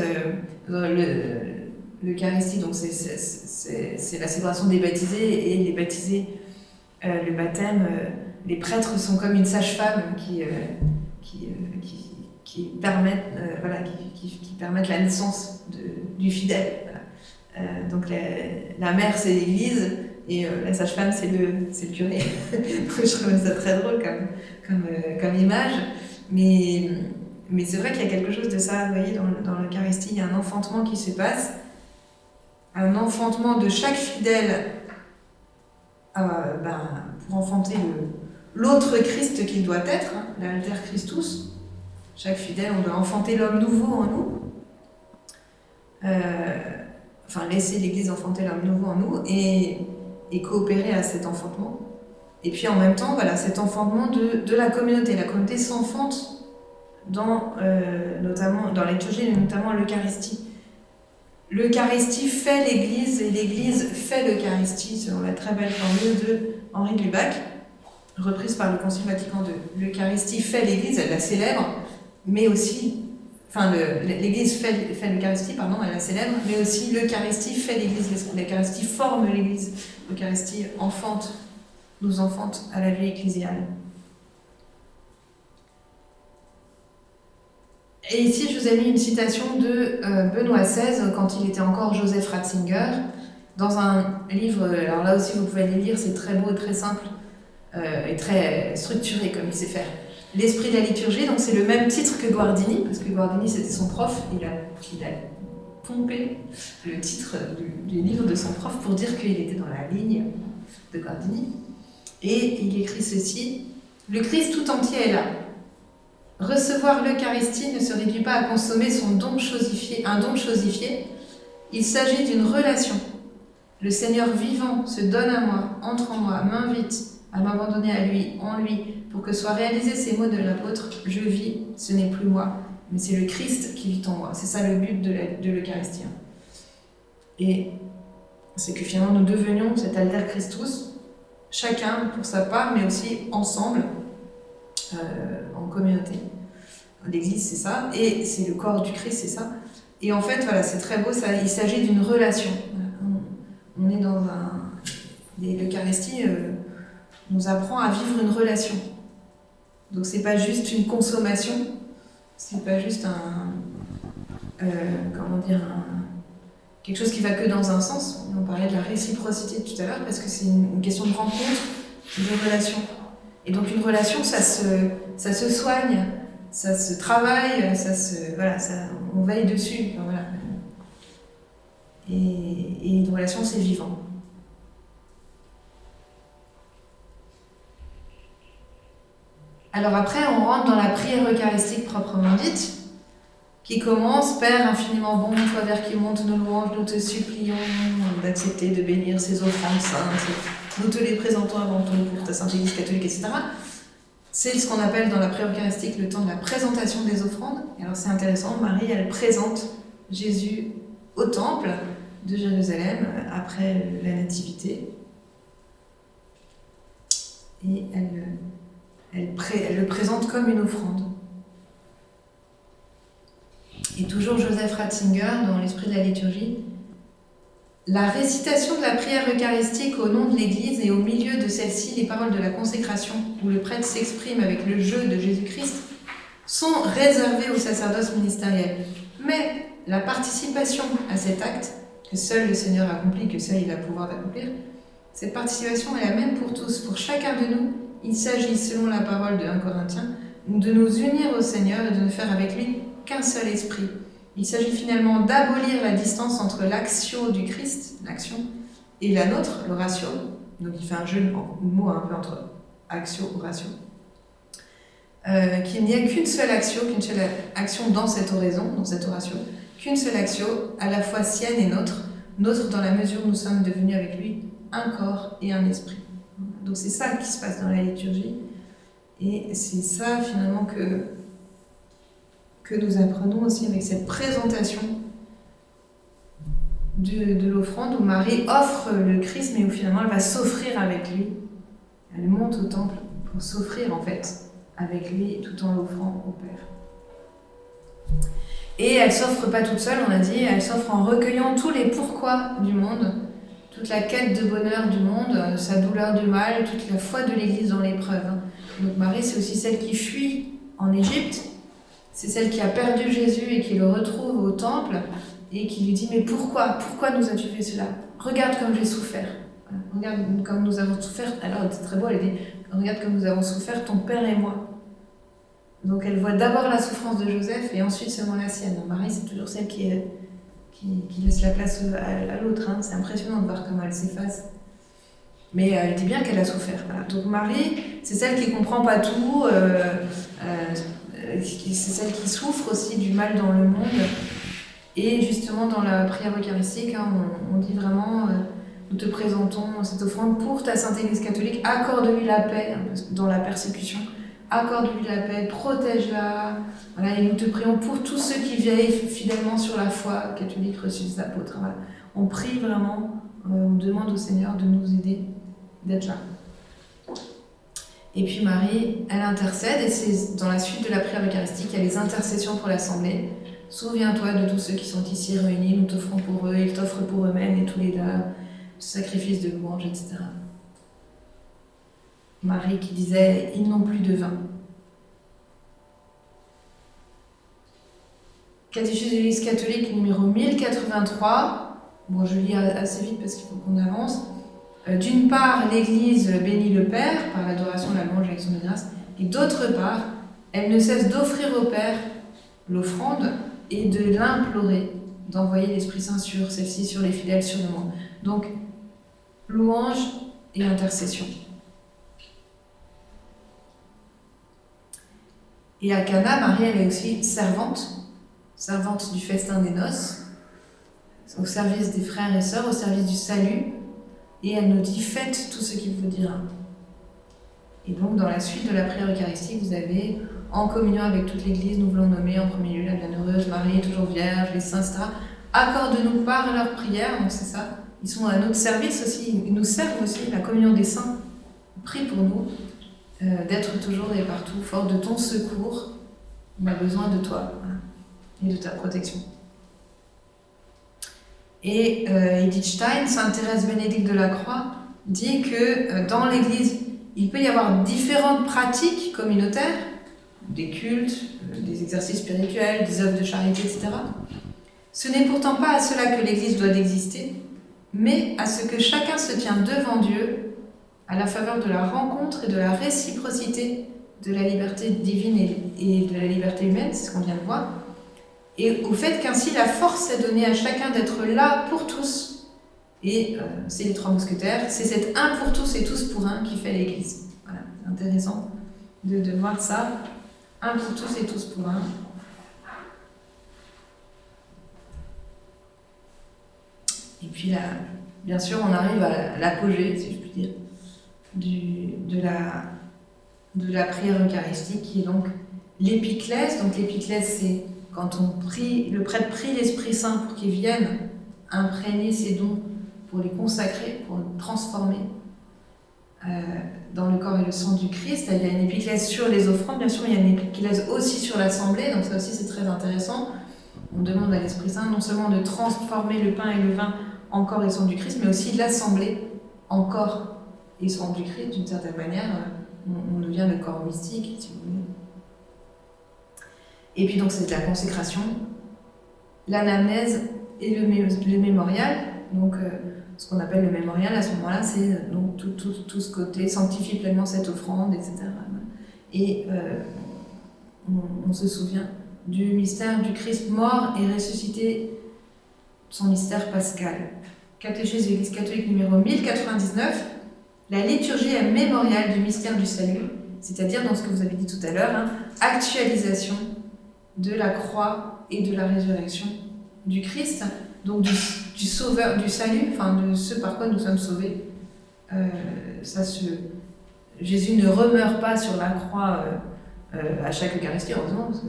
le, l'Eucharistie, donc c'est la célébration des baptisés, et les baptisés, euh, le baptême, euh, les prêtres sont comme une sage-femme qui, qui, qui, permettent, voilà, qui, qui, permettent la naissance de, du fidèle. donc la, mère, c'est l'Église, et la sage-femme, c'est le, le curé. <laughs> je trouve ça très drôle comme, comme, comme image. Mais mais c'est vrai qu'il y a quelque chose de ça, vous voyez, dans, dans l'Eucharistie, il y a un enfantement qui se passe, un enfantement de chaque fidèle euh, ben, pour enfanter l'autre Christ qu'il doit être, hein, l'alter Christus. Chaque fidèle, on doit enfanter l'homme nouveau en nous. Euh, enfin, laisser l'Église enfanter l'homme nouveau en nous et, et, coopérer à cet enfantement. Et puis en même temps, voilà, cet enfantement de, la communauté. La communauté s'enfante dans, euh, notamment, dans liturgie, notamment l'Eucharistie. L'Eucharistie fait l'Église et l'Église fait l'Eucharistie, selon la très belle formule de Henri Lubac, reprise par le Concile Vatican II. L'Eucharistie fait l'Église, elle la célèbre, mais aussi, enfin, l'Église fait, l'Eucharistie, pardon, elle la célèbre, mais aussi l'Eucharistie fait l'Église, l'Eucharistie forme l'Église, l'Eucharistie enfante, nous enfante à la vie ecclésiale. Et ici, je vous ai mis une citation de euh, Benoît XVI quand il était encore Joseph Ratzinger, dans un livre, alors là aussi vous pouvez le lire, c'est très beau et très simple euh, et très structuré comme il sait faire. L'esprit de la liturgie, donc c'est le même titre que Guardini, parce que Guardini c'était son prof, il a, pompé le titre du, du, livre de son prof pour dire qu'il était dans la ligne de Guardini. Et il écrit ceci Le Christ tout entier est là. Recevoir l'Eucharistie ne se réduit pas à consommer son don chosifié, un don chosifié, il s'agit d'une relation. Le Seigneur vivant se donne à moi, entre en moi, m'invite à m'abandonner à lui, en lui, pour que soient réalisés ces mots de l'apôtre Je vis, ce n'est plus moi, mais c'est le Christ qui vit en moi. C'est ça le but de l'Eucharistie. Et c'est que finalement nous devenions cet alter Christus, chacun pour sa part, mais aussi ensemble, euh, en communauté. L'Église, c'est ça, et c'est le corps du Christ, c'est ça. Et en fait, voilà, c'est très beau, ça, il s'agit d'une relation. On, est dans un. L'Eucharistie euh, nous apprend à vivre une relation. Donc, c'est pas juste une consommation, c'est pas juste un. Euh, comment dire quelque chose qui va que dans un sens. On parlait de la réciprocité tout à l'heure parce que c'est une question de rencontre, de relation. Et donc une relation, ça se, ça se soigne, ça se travaille, ça se, voilà, ça, on veille dessus. et, et, une relation, c'est vivant. Alors après, on rentre dans la prière eucharistique proprement dite, qui commence Père infiniment bon, toi vers qui monte nos louanges, nous te supplions d'accepter de bénir ces offrandes saintes nous te les présentons avant tout pour ta Sainte Église catholique, etc. C'est ce qu'on appelle dans la prière eucharistique le temps de la présentation des offrandes. Alors c'est intéressant, Marie, elle présente Jésus au temple de Jérusalem après la Nativité. Et elle, elle, le présente comme une offrande. Et toujours Joseph Ratzinger, dans l'esprit de la liturgie, la récitation de la prière eucharistique au nom de l'Église et au milieu de celle-ci les paroles de la consécration, où le prêtre s'exprime avec le jeu de Jésus-Christ, sont réservées au sacerdoce ministériel. Mais la participation à cet acte, que seul le Seigneur accomplit, que seul il a le pouvoir d'accomplir, cette participation est la même pour tous, pour chacun de nous. Il s'agit, selon la parole de 1 Corinthiens, de nous unir au Seigneur et de ne faire avec lui qu'un seul esprit. Il s'agit finalement d'abolir la distance entre l'action du Christ, l'action, et la nôtre, le ratio. Donc il fait un jeu de mots un peu entre action ou ratio. Euh, qu'il n'y a qu'une seule action, qu'une seule action dans cette oraison, dans cette oration, qu'une seule action, à la fois sienne et nôtre, nôtre dans la mesure où nous sommes devenus avec lui un corps et un esprit. Donc c'est ça qui se passe dans la liturgie, et c'est ça finalement que nous apprenons aussi avec cette présentation de, de l'offrande où Marie offre le Christ, mais où finalement elle va s'offrir avec lui. Elle monte au temple pour s'offrir en fait avec lui tout en l'offrant au Père. Et elle s'offre pas toute seule, on a dit, elle s'offre en recueillant tous les pourquoi du monde, toute la quête de bonheur du monde, sa douleur du mal, toute la foi de l'Église dans l'épreuve. Donc Marie, c'est aussi celle qui fuit en Égypte, c'est celle qui a perdu Jésus et qui le retrouve au temple et qui lui dit Mais pourquoi? Pourquoi nous as-tu fait cela? Regarde comme j'ai souffert. Regarde comme nous avons souffert. Alors, c'est très beau, elle dit Regarde comme nous avons souffert, ton père et moi. Donc, elle voit d'abord la souffrance de Joseph et ensuite seulement la sienne. Marie, c'est toujours celle qui, qui, laisse la place à, l'autre. Hein. C'est impressionnant de voir comment elle s'efface. Mais elle dit bien qu'elle a souffert. Donc, Marie, c'est celle qui comprend pas tout. Euh, euh, c'est celle qui souffre aussi du mal dans le monde. Et justement, dans la prière eucharistique, hein, on, dit vraiment euh, nous te présentons cette offrande pour ta Sainte Église catholique, accorde-lui la paix hein, dans la persécution, accorde-lui la paix, protège-la. Voilà, et nous te prions pour tous ceux qui veillent fidèlement sur la foi catholique reçue des apôtres. Voilà. On prie vraiment, euh, on demande au Seigneur de nous aider, d'être là. Et puis Marie, elle intercède, et c'est dans la suite de la prière eucharistique, il y a les intercessions pour l'Assemblée. Souviens-toi de tous ceux qui sont ici réunis, nous t'offrons pour eux, ils t'offrent pour eux-mêmes et tous les leurs, sacrifices de louange, etc. Marie qui disait Ils n'ont plus de vin. Catéchisme de l'Église catholique numéro 1083. Bon, je lis assez vite parce qu'il faut qu'on avance. Euh, d'une part, l'Église bénit le Père par l'adoration, la louange, l'action de grâce, et d'autre part, elle ne cesse d'offrir au Père l'offrande et de l'implorer, d'envoyer l'Esprit Saint sur celle-ci, sur les fidèles, sur le monde. Donc, louange et intercession. Et à Cana, Marie, elle est aussi servante, servante du festin des noces, au service des frères et sœurs, au service du salut, et elle nous dit faites tout ce qu'il vous dira. Et donc, dans la suite de la prière eucharistique, vous avez en communion avec toute l'Église, nous voulons nommer en premier lieu la bienheureuse Marie, toujours vierge, les saints, etc. Accorde-nous par leur prière, donc c'est ça. Ils sont à notre service aussi, ils nous servent aussi, la communion des saints. Prie pour nous euh, d'être toujours et partout fort de ton secours. On a besoin de toi et de ta protection. Et euh, Edith Stein, Sainte Thérèse Bénédicte de la Croix, dit que euh, dans l'Église, il peut y avoir différentes pratiques communautaires, des cultes, des exercices spirituels, des œuvres de charité, etc. Ce n'est pourtant pas à cela que l'Église doit exister, mais à ce que chacun se tient devant Dieu à la faveur de la rencontre et de la réciprocité de la liberté divine et de la liberté humaine, c'est ce qu'on vient de voir, et au fait qu'ainsi la force est donnée à chacun d'être là pour tous. Et euh, c'est les trois mousquetaires, c'est cet un pour tous et tous pour un qui fait l'Église. Voilà, intéressant de, de voir ça. Un pour tous et tous pour un. Et puis là, bien sûr, on arrive à l'apogée, si je puis dire, de, la, prière eucharistique, qui est donc l'épiclèse. Donc l'épiclèse, c'est quand on prie, le prêtre prie l'Esprit Saint pour qu'il vienne imprégner ses dons, pour les consacrer, pour les transformer euh, dans le corps et le sang du Christ. Il y a une épiclèse sur les offrandes, bien sûr, il y a une épiclèse aussi sur l'assemblée, donc ça aussi c'est très intéressant. On demande à l'Esprit Saint non seulement de transformer le pain et le vin en corps et sang du Christ, mais aussi de l'assembler en corps et sang du Christ, d'une certaine manière. On, on devient le corps mystique, si vous voulez. Et puis donc c'est la consécration, l'anamnèse et le, mémorial. Donc euh, ce qu'on appelle le mémorial à ce moment-là, c'est euh, tout, ce côté sanctifie pleinement cette offrande, etc. Et euh, on, se souvient du mystère du Christ mort et ressuscité, son mystère pascal. Catéchisme de l'Église catholique numéro 1099, la liturgie est mémorial du mystère du salut, c'est-à-dire dans ce que vous avez dit tout à l'heure, hein, actualisation de la croix et de la résurrection du Christ, donc du, sauveur, du salut, enfin de ce par quoi nous sommes sauvés. Euh, ça se, Jésus ne remeurt pas sur la croix euh, euh, à chaque Eucharistie, heureusement, parce que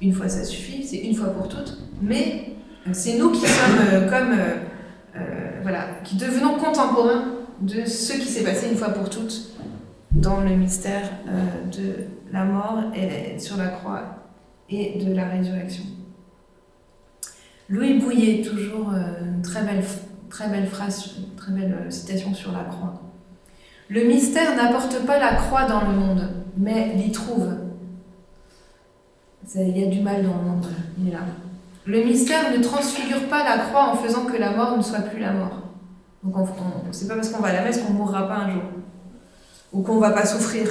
une fois ça suffit, c'est une fois pour toutes, mais c'est nous qui sommes comme, voilà, qui devenons contemporains de ce qui s'est passé une fois pour toutes dans le mystère de la mort sur la croix et de la résurrection. Louis Bouillet, toujours une très belle, phrase, très belle citation sur la croix. Le mystère n'apporte pas la croix dans le monde, mais l'y trouve. Il y a du mal dans le monde, il est là. Le mystère ne transfigure pas la croix en faisant que la mort ne soit plus la mort. Donc c'est pas parce qu'on va à la messe qu'on mourra pas un jour. Ou qu'on va pas souffrir.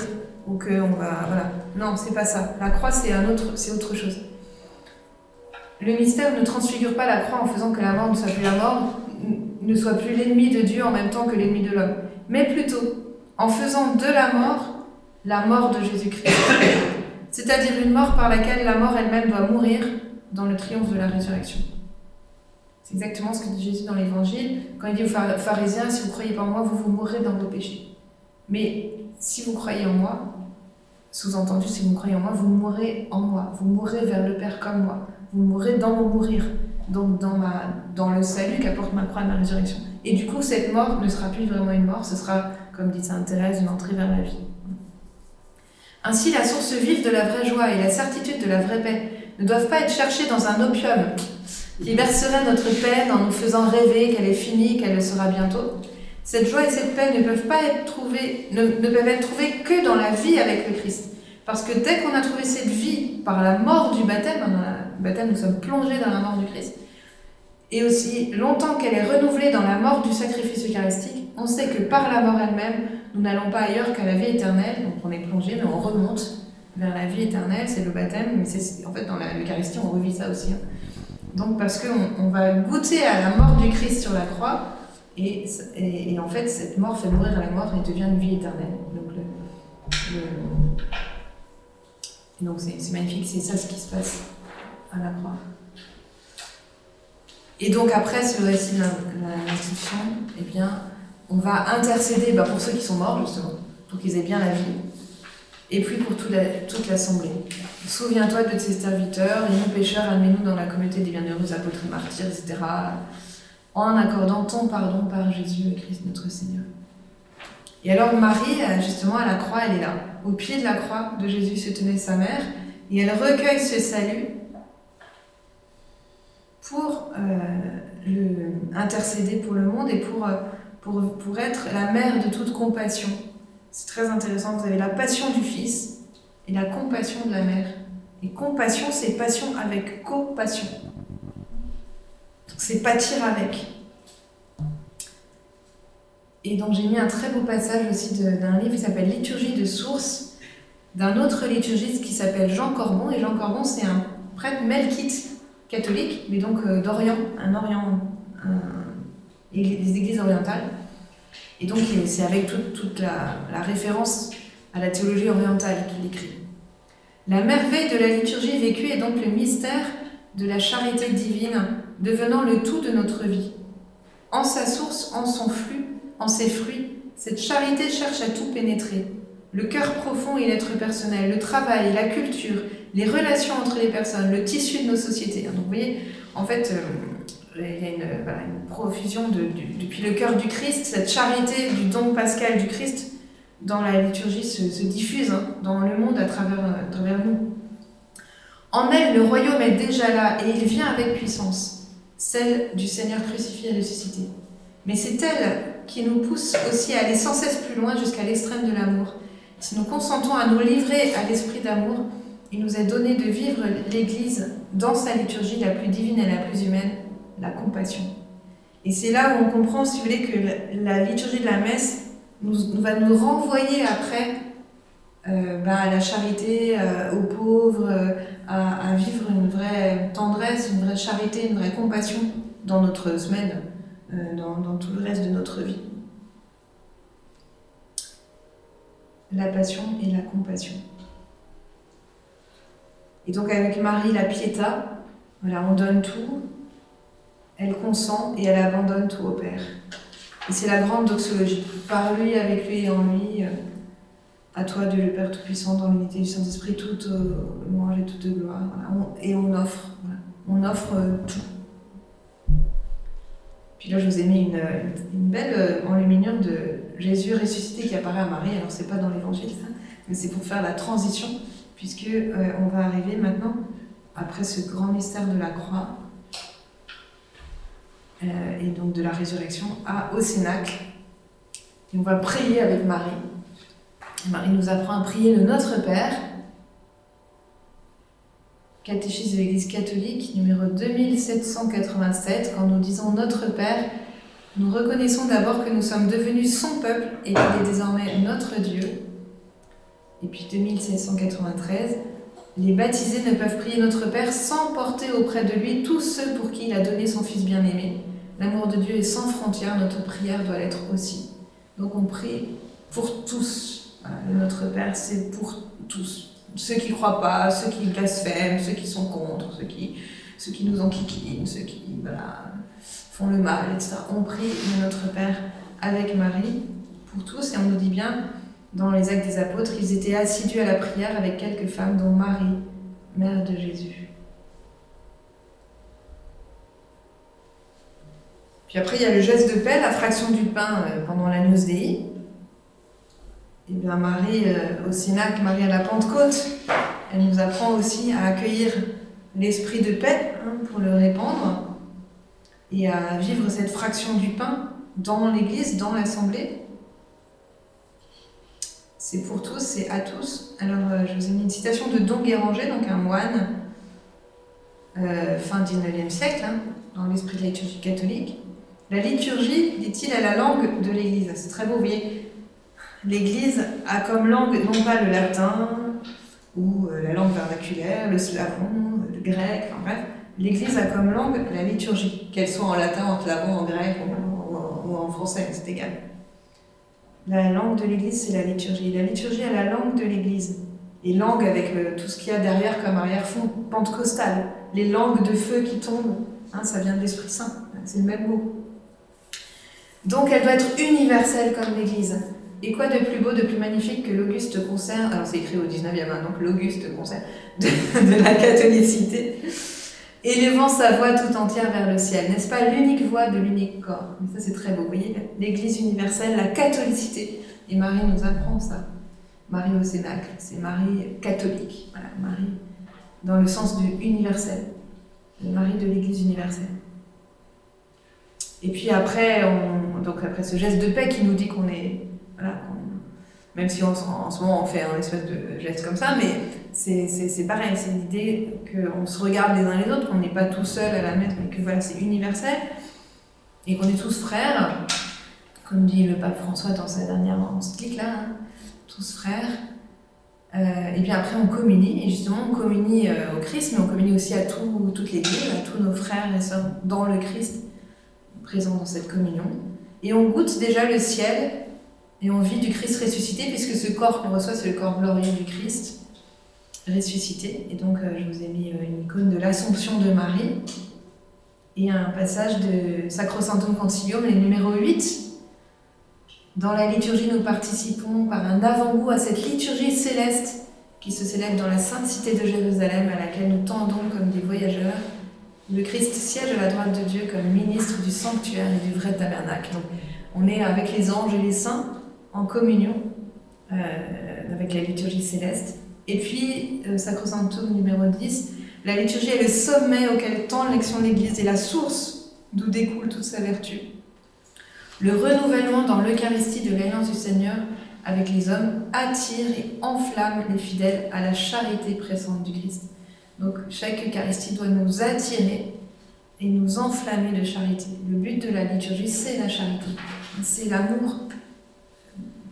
Ou qu'on va. Voilà. Non, c'est pas ça. La croix, c'est autre, c'est autre chose. Le mystère ne transfigure pas la croix en faisant que la mort ne soit plus la mort, ne soit plus l'ennemi de Dieu en même temps que l'ennemi de l'homme. Mais plutôt en faisant de la mort la mort de Jésus-Christ. C'est-à-dire une mort par laquelle la mort elle-même doit mourir dans le triomphe de la résurrection. C'est exactement ce que dit Jésus dans l'Évangile, quand il dit aux pharisiens, si vous croyez pas en moi, vous vous mourrez dans vos péchés. Mais si vous croyez en moi, sous-entendu, si vous croyez en moi, vous mourrez en moi, vous mourrez vers le Père comme moi, vous mourrez dans mon mourir, donc dans, ma, dans le salut qu'apporte ma croix de ma résurrection. Et du coup, cette mort ne sera plus vraiment une mort, ce sera, comme dit Sainte Thérèse, une entrée vers la vie. Ainsi, la source vive de la vraie joie et la certitude de la vraie paix ne doivent pas être cherchées dans un opium qui verserait notre peine en nous faisant rêver qu'elle est finie, qu'elle le sera bientôt. Cette joie et cette paix ne peuvent pas être trouvées, ne, peuvent être trouvées que dans la vie avec le Christ. Parce que dès qu'on a trouvé cette vie par la mort du baptême, dans le baptême nous sommes plongés dans la mort du Christ, et aussi longtemps qu'elle est renouvelée dans la mort du sacrifice eucharistique, on sait que par la mort elle-même, nous n'allons pas ailleurs qu'à la vie éternelle, donc on est plongé, mais on remonte vers la vie éternelle, c'est le baptême, mais en fait dans l'Eucharistie on revit ça aussi. Hein. Donc parce qu'on on va goûter à la mort du Christ sur la croix, et, et, en fait cette mort fait mourir à la mort et devient une vie éternelle. Donc, donc c'est, magnifique, c'est ça ce qui se passe à la croix. Et donc après ce récit de l'institution, eh bien, on va intercéder bah, pour ceux qui sont morts justement, pour qu'ils aient bien la vie, et puis pour toute l'assemblée. Souviens-toi de tes serviteurs, et nous pécheurs, admets-nous dans la communauté des bienheureux apôtres et martyrs, etc., en accordant ton pardon par Jésus Christ notre Seigneur. Et alors Marie, justement, à la croix, elle est là. Au pied de la croix de Jésus se tenait sa mère, et elle recueille ce salut pour euh, intercéder pour le monde et pour, euh, pour, pour être la mère de toute compassion. C'est très intéressant, vous avez la passion du Fils et la compassion de la mère. Et compassion, c'est passion avec compassion. C'est pâtir avec. Et donc j'ai mis un très beau passage aussi d'un livre qui s'appelle Liturgie de source, d'un autre liturgiste qui s'appelle Jean Corbon. Et Jean Corbon, c'est un prêtre melkite catholique, mais donc euh, d'Orient, un Orient, des églises orientales. Et donc c'est avec toute, la, référence à la théologie orientale qu'il écrit. La merveille de la liturgie vécue est donc le mystère de la charité divine, devenant le tout de notre vie. En sa source, en son flux, en ses fruits, cette charité cherche à tout pénétrer. Le cœur profond et l'être personnel, le travail, la culture, les relations entre les personnes, le tissu de nos sociétés. Donc vous voyez, en fait, euh, il y a une, profusion depuis le cœur du Christ, cette charité du don pascal du Christ dans la liturgie se, diffuse hein, dans le monde à travers, à travers nous. En elle, le royaume est déjà là et il vient avec puissance, celle du Seigneur crucifié et ressuscité. Mais c'est elle qui nous pousse aussi à aller sans cesse plus loin jusqu'à l'extrême de l'amour. Si nous consentons à nous livrer à l'esprit d'amour, il nous est donné de vivre l'Église dans sa liturgie la plus divine et la plus humaine, la compassion. Et c'est là où on comprend, si vous voulez, que la liturgie de la messe va nous renvoyer après euh, bah, à la charité, euh, aux pauvres, euh, à, vivre une vraie tendresse, une vraie charité, une vraie compassion dans notre semaine, dans, tout le reste de notre vie. La passion et la compassion. Et donc avec Marie, la Pietà, voilà, on donne tout, elle consent et elle abandonne tout au Père. C'est la grande doxologie. Par lui, avec lui et en lui, euh, à toi Dieu le Père Tout-Puissant, dans l'unité du Saint-Esprit, toute euh, louange et toute gloire. et on offre, on offre euh, tout. Puis là, je vous ai mis une, belle enluminure de Jésus ressuscité qui apparaît à Marie. Alors, c'est pas dans l'évangile, ça, mais c'est pour faire la transition puisque euh, on va arriver maintenant, après ce grand mystère de la croix, et donc de la résurrection à, Cénacle. Et on va prier avec Marie. Marie nous apprend à prier le Notre Père. Catéchisme de l'Église catholique, numéro 2787, quand nous disons Notre Père, nous reconnaissons d'abord que nous sommes devenus son peuple et qu'il est désormais notre Dieu. Et puis 2793, les baptisés ne peuvent prier notre Père sans porter auprès de lui tous ceux pour qui il a donné son Fils bien-aimé. L'amour de Dieu est sans frontières, notre prière doit l'être aussi. Donc on prie pour tous. notre Père, c'est pour tous. Ceux qui ne croient pas, ceux qui blasphèment, ceux qui sont contre, ceux qui, ceux qui nous enquiquinent, ceux qui font le mal, etc. On prie notre Père avec Marie pour tous et on nous dit bien dans les actes des apôtres, ils étaient assidus à la prière avec quelques femmes, dont Marie, mère de Jésus. Puis après, il y a le geste de paix, la fraction du pain euh, pendant la News. Et bien Marie euh, au Sinac, Marie à la Pentecôte, elle nous apprend aussi à accueillir l'esprit de paix hein, pour le répandre et à vivre cette fraction du pain dans l'Église, dans l'Assemblée. C'est pour tous, c'est à tous. Alors, euh, je vous ai mis une citation de Don Guéranger, donc un moine, fin 19e siècle, hein, dans l'esprit de la liturgie catholique. La liturgie, dit-il, est la langue de l'Église. C'est très beau, vous voyez. L'Église a comme langue non pas le latin ou euh, la langue vernaculaire, le slavon, le grec, enfin bref. L'Église a comme langue la liturgie, qu'elle soit en latin, en slavon, en grec ou en français, c'est égal. La langue de l'Église, c'est la liturgie. La liturgie est la langue de l'Église. Et langue avec euh, tout ce qu'il y a derrière comme arrière-fond, pentecostal. Les langues de feu qui tombent, hein, ça vient de l'Esprit Saint. C'est le même mot. Donc elle doit être universelle comme l'Église. Et quoi de plus beau, de plus magnifique que l'auguste concert, alors c'est écrit au 19e, hein, donc l'auguste concert de, la catholicité, élevant sa voix tout entière vers le ciel. N'est-ce pas l'unique voix de l'unique corps ça c'est très beau, vous voyez, l'Église universelle, la catholicité. Et Marie nous apprend ça. Marie au Cénacle, c'est Marie catholique. Voilà, Marie dans le sens du universel. Marie de l'Église universelle. Et puis après, on, donc après ce geste de paix qui nous dit qu'on est, voilà, même si en ce moment on fait un espèce de geste comme ça, mais c'est pareil, c'est l'idée qu'on se regarde les uns les autres, qu'on n'est pas tout seul à la mettre, mais que voilà, c'est universel, et qu'on est tous frères, comme dit le pape François dans sa dernière encyclique là, hein, tous frères. Euh, et puis après on communie, et justement on communie euh, au Christ, mais on communie aussi à tout, toute l'Église, à tous nos frères et sœurs dans le Christ, présents dans cette communion. Et on goûte déjà le ciel, et on vit du Christ ressuscité, puisque ce corps qu'on reçoit, c'est le corps glorieux du Christ ressuscité. Et donc, euh, je vous ai mis euh, une icône de l'Assomption de Marie et un passage de Sacrosanctum Concilium, les numéros 8. Dans la liturgie, nous participons par un avant-goût à cette liturgie céleste qui se célèbre dans la sainte cité de Jérusalem, à laquelle nous tendons comme des voyageurs. Le Christ siège à la droite de Dieu comme ministre du sanctuaire et du vrai tabernacle. on est avec les anges et les saints en communion euh, avec la liturgie céleste. Et puis, euh, Sacrosanctum numéro 10, la liturgie est le sommet auquel tend l'action de l'Église et la source d'où découle toute sa vertu. Le renouvellement dans l'Eucharistie de l'alliance du Seigneur avec les hommes attire et enflamme les fidèles à la charité pressante du Christ. Donc chaque Eucharistie doit nous attirer et nous enflammer de charité. Le but de la liturgie, c'est la charité. C'est l'amour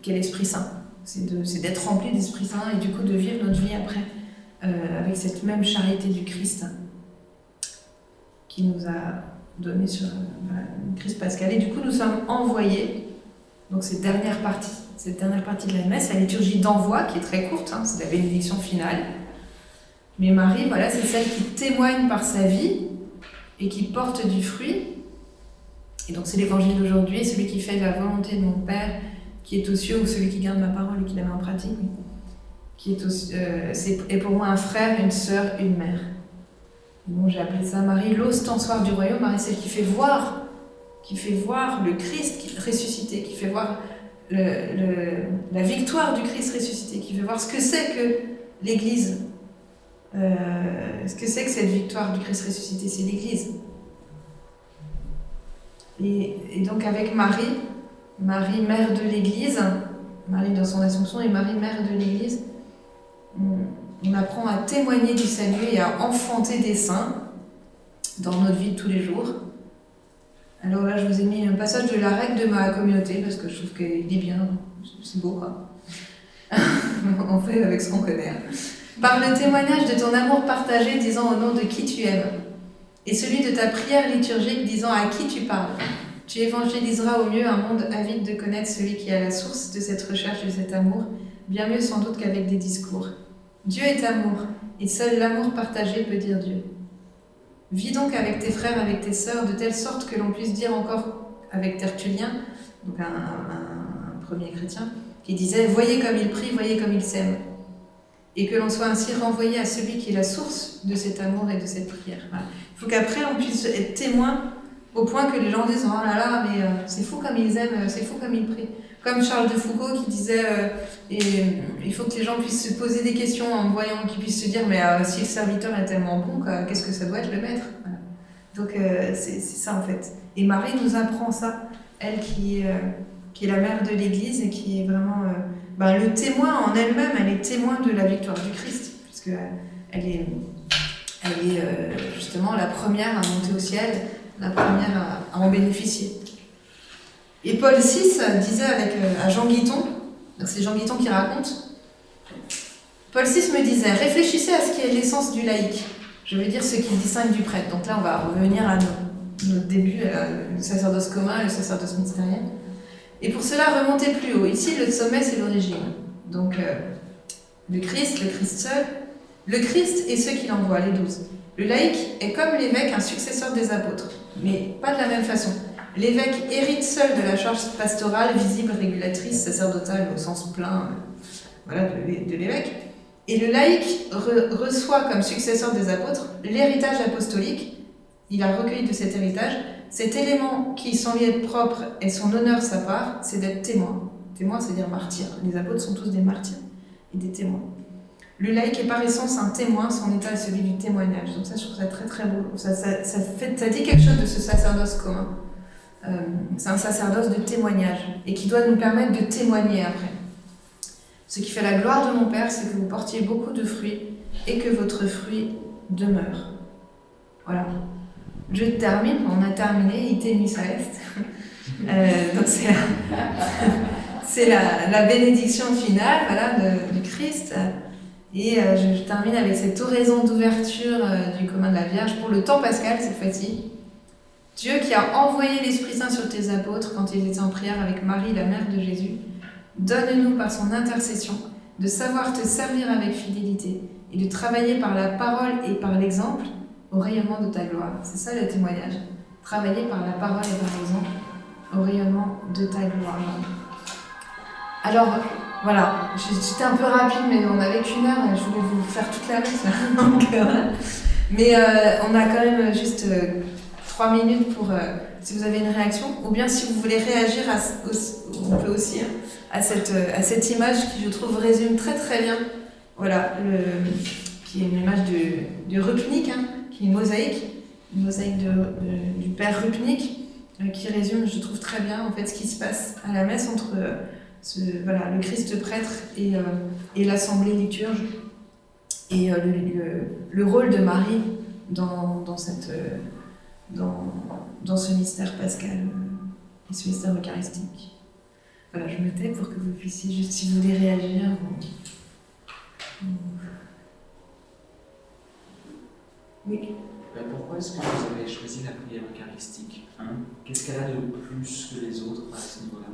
qu'est l'Esprit Saint c'est d'être rempli d'Esprit Saint et du coup de vivre notre vie après euh, avec cette même charité du Christ qui nous a donné sur le Christ pascal. Et du coup, nous sommes envoyés, donc cette dernière partie, cette dernière partie de la messe, la liturgie d'envoi qui est très courte, hein, c'est la bénédiction finale. Mais Marie, voilà, c'est celle qui témoigne par sa vie et qui porte du fruit. Et donc c'est l'évangile d'aujourd'hui, celui qui fait la volonté de mon Père qui est aux cieux, ou celui qui garde ma parole et qui la met en pratique, qui est, euh, est pour moi un frère, une sœur, une mère. Bon, j'ai appelé ça Marie, l'ostensoir du royaume, Marie, celle qui fait voir, qui fait voir le Christ qui, ressuscité, qui fait voir la victoire du Christ ressuscité, qui fait voir ce que c'est que l'Église, euh, ce que c'est que cette victoire du Christ ressuscité, c'est l'Église. Et, donc avec Marie, Marie mère de l'Église, Marie dans son Assomption et Marie mère de l'Église, on, apprend à témoigner du salut et à enfanter des saints dans notre vie de tous les jours. Alors là, je vous ai mis un passage de la règle de ma communauté parce que je trouve qu'il est bien, c'est beau quoi. <laughs> on fait avec ce qu'on connaît. Par le témoignage de ton amour partagé disant au nom de qui tu aimes, et celui de ta prière liturgique disant à qui tu parles. Tu évangéliseras au mieux un monde avide de connaître celui qui est à la source de cette recherche de cet amour, bien mieux sans doute qu'avec des discours. Dieu est amour, et seul l'amour partagé peut dire Dieu. Vis donc avec tes frères, avec tes sœurs, de telle sorte que l'on puisse dire encore avec Tertullien, donc un, un premier chrétien, qui disait Voyez comme il prie, voyez comme il s'aime et que l'on soit ainsi renvoyé à celui qui est la source de cet amour et de cette prière. Il faut qu'après on puisse être témoin au point que les gens disent Oh là là, mais euh, c'est fou comme ils aiment, c'est fou comme ils prient. Comme Charles de Foucault qui disait euh, et, Il faut que les gens puissent se poser des questions en voyant, qu'ils puissent se dire Mais euh, si le serviteur est tellement bon, qu'est-ce que ça doit être le maître? Donc c'est ça en fait. Et Marie nous apprend ça, elle qui, qui est la mère de l'Église et qui est vraiment bah, le témoin en elle-même, elle est témoin de la victoire du Christ, puisque elle est, elle est euh, justement la première à monter au ciel, la première à, en bénéficier. Et Paul VI disait avec, euh, à Jean Guiton, c'est Jean Guiton qui raconte, Paul VI me disait, réfléchissez à ce qui est l'essence du laïc, je veux dire ce qui distingue du prêtre. Donc là, on va revenir à notre début, le sacerdoce commun et le sacerdoce mystériel. Et pour cela, remonter plus haut. Ici, le sommet, c'est l'origine. Donc, euh, le Christ, le Christ seul, le Christ et ceux qui l'envoient, les douze. Le laïc est comme l'évêque, un successeur des apôtres, mais pas de la même façon. L'évêque hérite seul de la charge pastorale, visible, régulatrice, sacerdotale au sens plein voilà, de l'évêque. Et le laïc reçoit comme successeur des apôtres l'héritage apostolique. Il a recueilli de cet héritage cet élément qui s'en vient être propre et son honneur sa part, c'est d'être témoin. Témoin, c'est dire martyr. Les apôtres sont tous des martyrs et des témoins. Le laïc est par essence un témoin, son état est celui du témoignage. Donc ça, je trouve ça très très beau. Ça, ça, ça, fait, ça dit quelque chose de ce sacerdoce commun. Euh, c'est un sacerdoce de témoignage et qui doit nous permettre de témoigner après. Ce qui fait la gloire de mon Père, c'est que vous portiez beaucoup de fruits et que votre fruit demeure. Voilà. Je termine, on a terminé, ite missa est. Euh, donc c'est la, <laughs> bénédiction finale voilà, du Christ. Et euh, je, termine avec cette oraison d'ouverture euh, du commun de la Vierge pour le temps pascal cette fois-ci. Dieu qui a envoyé l'Esprit Saint sur tes apôtres quand ils étaient en prière avec Marie, la mère de Jésus, donne-nous par son intercession de savoir te servir avec fidélité et de travailler par la parole et par l'exemple au rayonnement de ta gloire. C'est ça le témoignage. Travailler par la parole et par l'exemple au rayonnement de ta gloire. Alors, voilà, j'étais un peu rapide, mais on n'avait qu'une heure et je voulais vous faire toute la liste. <laughs> Euh, mais euh, on a quand même juste euh, trois minutes pour si vous avez une réaction, ou bien si vous voulez réagir, à, on peut aussi, hein, à, cette, à cette image qui, je trouve, résume très très bien, voilà, le, qui est une image de, de Rupnik, hein, une mosaïque, une mosaïque du père Rupnik, euh, qui résume, je trouve très bien, en fait, ce qui se passe à la messe entre euh, ce, voilà, le Christ prêtre et, euh, et l'assemblée liturge, et le, le, rôle de Marie dans, dans cette, dans, dans, ce mystère pascal et ce mystère eucharistique. Voilà, je me tais pour que vous puissiez, juste si vous voulez réagir. Oui. Ben, pourquoi est-ce que vous avez choisi la prière eucharistique hein? Qu'est-ce qu'elle a de plus que les autres à ce niveau-là?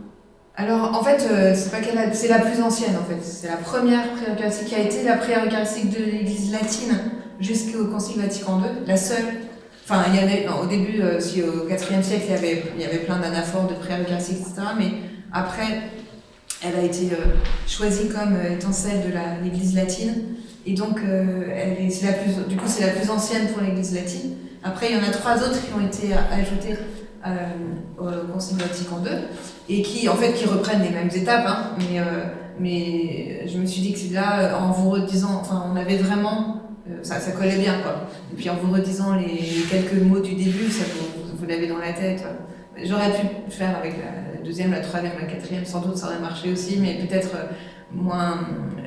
Alors, en fait, euh, c'est pas qu'elle c'est la plus ancienne, en fait. C'est la première prière eucharistique qui a été la prière eucharistique de l'Église latine jusqu'au Concile Vatican II, la seule. Enfin, il y avait, au début, euh, si au IVe siècle, il y avait, il y avait plein d'anaphores de prières eucharistiques, etc. Mais après, elle a été euh, choisie comme étant celle de l'Église latine. Et donc, euh, elle est, la plus, du coup, c'est la plus ancienne pour l'Église latine. Après, il y en a trois autres qui ont été ajoutées euh, au Concile Vatican II et qui, en fait, qui reprennent les mêmes étapes. Hein, mais, euh, mais je me suis dit que c'est là, en vous redisant, enfin, on avait vraiment, ça, ça collait bien, quoi. Et puis en vous redisant les, quelques mots du début, ça vous, vous l'avez dans la tête. J'aurais pu faire avec la deuxième, la troisième, la quatrième, sans doute ça aurait marché aussi, mais peut-être moins.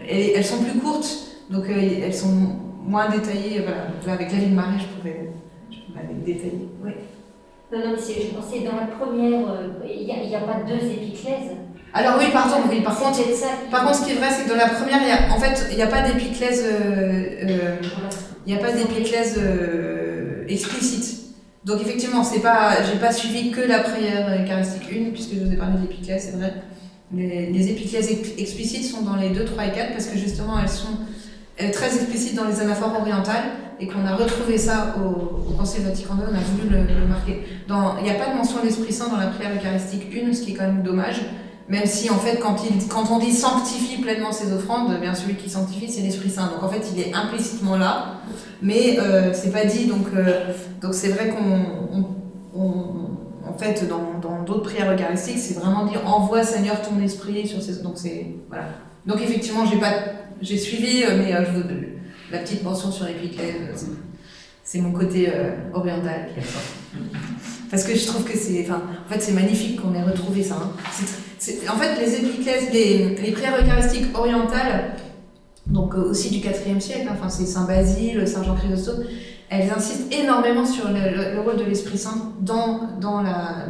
elles sont plus courtes, donc elles sont moins détaillées. Voilà. avec la vie de Marie, je pouvais, je pouvais les détailler. Oui. Non, non, mais je pensais dans la première, il n'y a, a, pas deux épiclèses. Alors oui, pardon, oui, par contre, par contre, ce qui est vrai, c'est que dans la première, y a, en fait, il n'y a pas d'épiclèse, euh, euh, il n'y a pas d'épiclèse euh, explicite. Donc effectivement, c'est pas, j'ai pas suivi que la prière eucharistique 1, puisque je vous ai parlé d'épiclèse, c'est vrai. Les, les épiclèses explicites sont dans les 2, 3 et 4, parce que justement, elles sont très explicites dans les anaphores orientales, et qu'on a retrouvé ça au, au Concile Vatican II, on a voulu le, marquer. Il n'y a pas de mention de l'Esprit Saint dans la prière eucharistique 1, ce qui est quand même dommage. Même si, en fait, quand, il, quand on dit sanctifie pleinement ses offrandes, bien celui qui sanctifie, c'est l'Esprit Saint. Donc, en fait, il est implicitement là, mais euh, c'est pas dit. Donc, euh, donc c'est vrai qu'on. en fait, dans d'autres prières eucharistiques, c'est vraiment dire envoie Seigneur ton esprit sur ces. Donc, c'est. Voilà. Donc, effectivement, j'ai pas. J'ai suivi, euh, mais je vous, la petite mention sur l'épiclèse, c'est mon côté oriental qui <laughs> Parce que je trouve que c'est. Enfin, en fait, c'est magnifique qu'on ait retrouvé ça. Hein en fait, les épiclèses, les, les prières eucharistiques orientales, donc euh, aussi du IVe siècle, hein, enfin, c'est Saint Basile, Saint Jean Chrysostome, elles insistent énormément sur le, rôle de l'Esprit Saint dans, dans, la,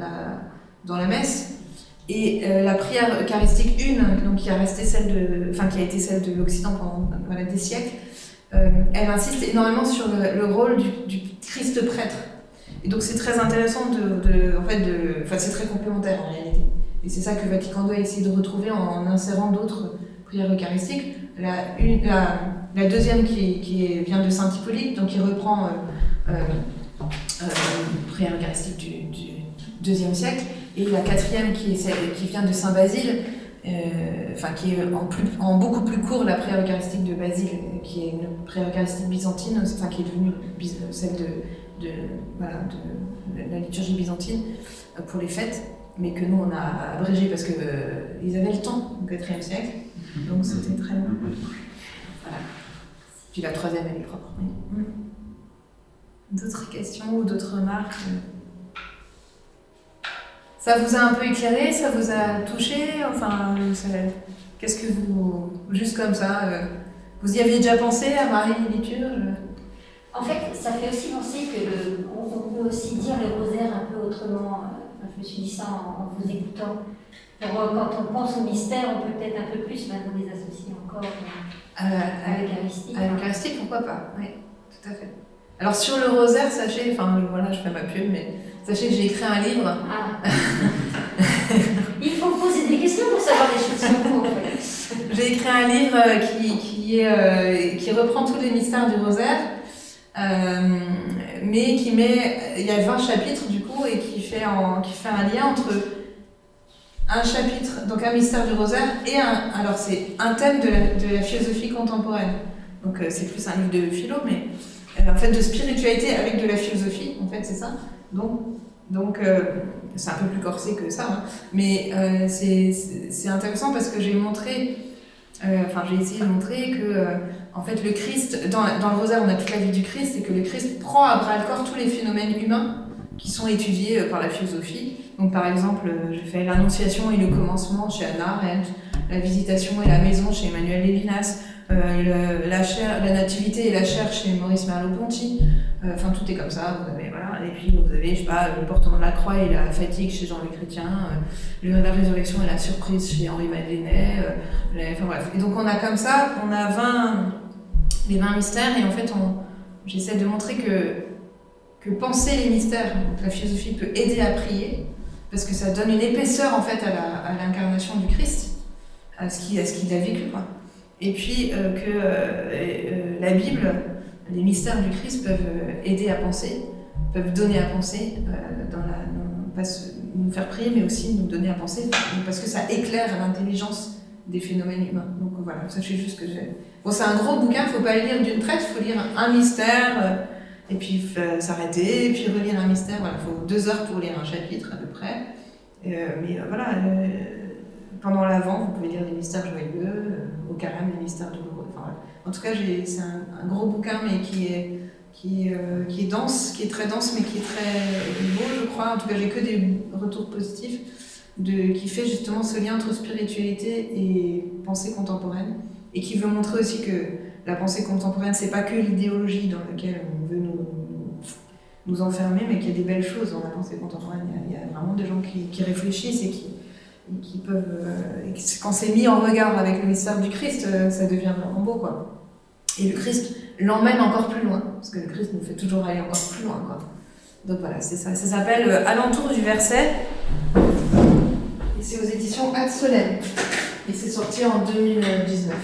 dans la messe. Et euh, la prière eucharistique 1, donc qui a, resté celle de, enfin, qui a été celle de l'Occident pendant des siècles, euh, elle insiste énormément sur le, rôle du, Christ prêtre. Et donc c'est très intéressant de, en fait, de, enfin c'est très complémentaire en réalité. Et c'est ça que Vatican II a essayé de retrouver en, insérant d'autres prières eucharistiques. La, une, la, deuxième qui, qui, vient de Saint Hippolyte, donc qui reprend euh, euh prière eucharistique du, du, deuxième siècle, et la quatrième qui, est qui vient de Saint Basile, euh, enfin qui est en, beaucoup plus court la prière eucharistique de Basile, qui est une prière eucharistique byzantine, enfin qui est devenue celle de, la liturgie byzantine pour les fêtes mais que nous on a abrégé parce qu'ils euh, avaient le temps au IVe siècle, donc c'était très long. Voilà. Puis la troisième elle est propre. D'autres questions ou d'autres remarques? Ça vous a un peu éclairé Ça vous a touché Enfin, qu'est-ce que vous. Juste comme ça, euh, vous y aviez déjà pensé à Marie Liturge En fait, ça fait aussi penser que le, on, peut aussi dire le rosaire un peu autrement. Euh, je me suis dit ça en, vous écoutant. Euh, quand on pense au mystère, on peut peut-être un peu plus maintenant les associer encore euh, à l'Eucharistie. À l'Eucharistie, pourquoi pas Oui, tout à fait. Alors sur le rosaire, sachez, enfin voilà, je fais ma pub, mais sachez que j'ai écrit un livre. Ah. Il faut poser des questions pour savoir des choses. J'ai écrit un livre qui, qui, est, qui reprend tous les mystères du rosaire. Euh, mais qui met, il y a 20 chapitres du coup, et qui fait, en, qui fait un lien entre un chapitre, donc un mystère du rosaire, et un, alors c'est un thème de la, de la, philosophie contemporaine. Donc euh, c'est plus un livre de philo, mais euh, en fait de spiritualité avec de la philosophie, en fait c'est ça. Donc, donc c'est un peu plus corsé que ça, hein. mais c'est intéressant parce que j'ai montré, enfin j'ai essayé de montrer que en fait, le Christ, dans, dans, le rosaire, on a toute la vie du Christ, et que le Christ prend à bras le corps tous les phénomènes humains qui sont étudiés euh, par la philosophie. Donc, par exemple, euh, j'ai fait l'Annonciation et le commencement chez Anna Arendt, la visitation et la maison chez Emmanuel Lévinas, euh, la, nativité et la chair chez Maurice Merleau-Ponty. Enfin, tout est comme ça. Vous avez, voilà. Et puis, vous avez, je sais pas, le portement de la croix et la fatigue chez Jean-Luc Chrétien, la résurrection et la surprise chez Henri Madeleine. enfin, bref. Et donc, on a comme ça, on a 20 les 20 mystères, et en fait, j'essaie de montrer que, que penser les mystères, la philosophie peut aider à prier, parce que ça donne une épaisseur en fait à l'incarnation du Christ, à ce qu'il a vécu. Quoi. Et puis euh, que euh, euh, la Bible, les mystères du Christ peuvent aider à penser, peuvent donner à penser, nous faire prier, mais aussi nous donner à penser, parce que ça éclaire l'intelligence des phénomènes humains. Donc voilà, sachez juste que j'ai Bon, c'est un gros bouquin, il ne faut pas le lire d'une traite, faut lire un mystère, et puis s'arrêter, et puis relire un mystère. Voilà, il faut deux heures pour lire un chapitre à peu près. Mais voilà, pendant l'avant, vous pouvez lire les mystères joyeux, au carême, les mystères douloureux. Enfin, En tout cas, c'est un, gros bouquin, mais qui est, qui, euh, qui est dense, qui est très dense, mais qui est très beau, je crois. En tout cas, j'ai que des retours positifs, de, qui fait justement ce lien entre spiritualité et pensée contemporaine, et qui veut montrer aussi que la pensée contemporaine, c'est pas que l'idéologie dans laquelle on veut nous, nous enfermer, mais qu'il y a des belles choses dans la pensée contemporaine. Il y a, vraiment des gens qui, qui réfléchissent et qui, Euh, quand c'est mis en regard avec le mystère du Christ, euh, ça devient vraiment beau, quoi. Et le Christ l'emmène encore plus loin, parce que le Christ nous fait toujours aller encore plus loin, quoi. Donc voilà, c'est ça. Ça s'appelle euh, Alentour du verset. Et c'est aux éditions Ad. Et c'est sorti en 2019.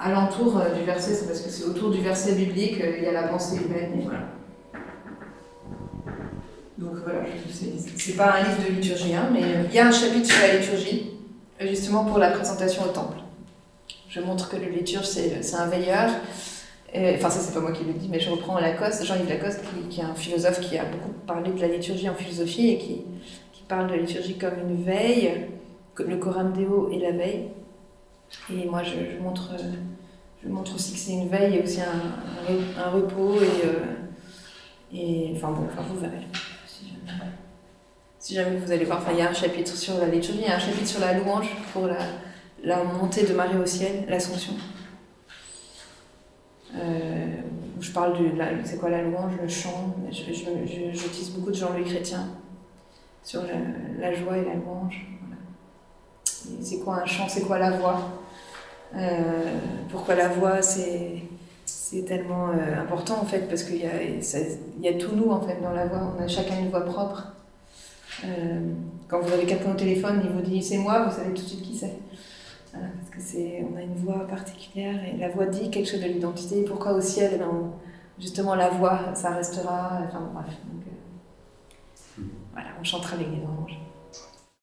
Alentour du verset, c'est parce que c'est autour du verset biblique, il y a la pensée humaine, et voilà. Donc voilà, c'est pas un livre de liturgie, hein, mais il y a un chapitre sur la liturgie, justement pour la présentation au temple. Je montre que le liturge, c'est un veilleur. enfin, ça, c'est pas moi qui le dis, mais je reprends Lacoste, Jean-Yves Lacoste, qui, est un philosophe qui a beaucoup parlé de la liturgie en philosophie et qui, qui parle de la liturgie comme une veille, le coram deo et la veille. Et moi, je, montre, je montre aussi que c'est une veille et aussi un, repos et, euh, et. Enfin bon, enfin, vous verrez. Si jamais vous allez voir, il y a un chapitre sur la liturgie, il y a un chapitre sur la louange pour la, montée de Marie au ciel, l'Assomption. Euh, je parle de c'est quoi la louange, le chant. J'utilise beaucoup de Jean-Louis Chrétien sur la, joie et la louange. C'est quoi un chant C'est quoi la voix? Euh, Pourquoi la voix c'est tellement euh, important en fait parce qu'il y a tout nous en fait dans la voix. On a chacun une voix propre. Euh, quand vous avez quelqu'un au téléphone, il vous dit c'est moi, vous savez tout de suite qui c'est. parce que c'est, on a une voix particulière et la voix dit quelque chose de l'identité. Pourquoi au ciel ben, Justement, la voix, ça restera. Enfin bref. Donc, euh, voilà, on chantera les anges.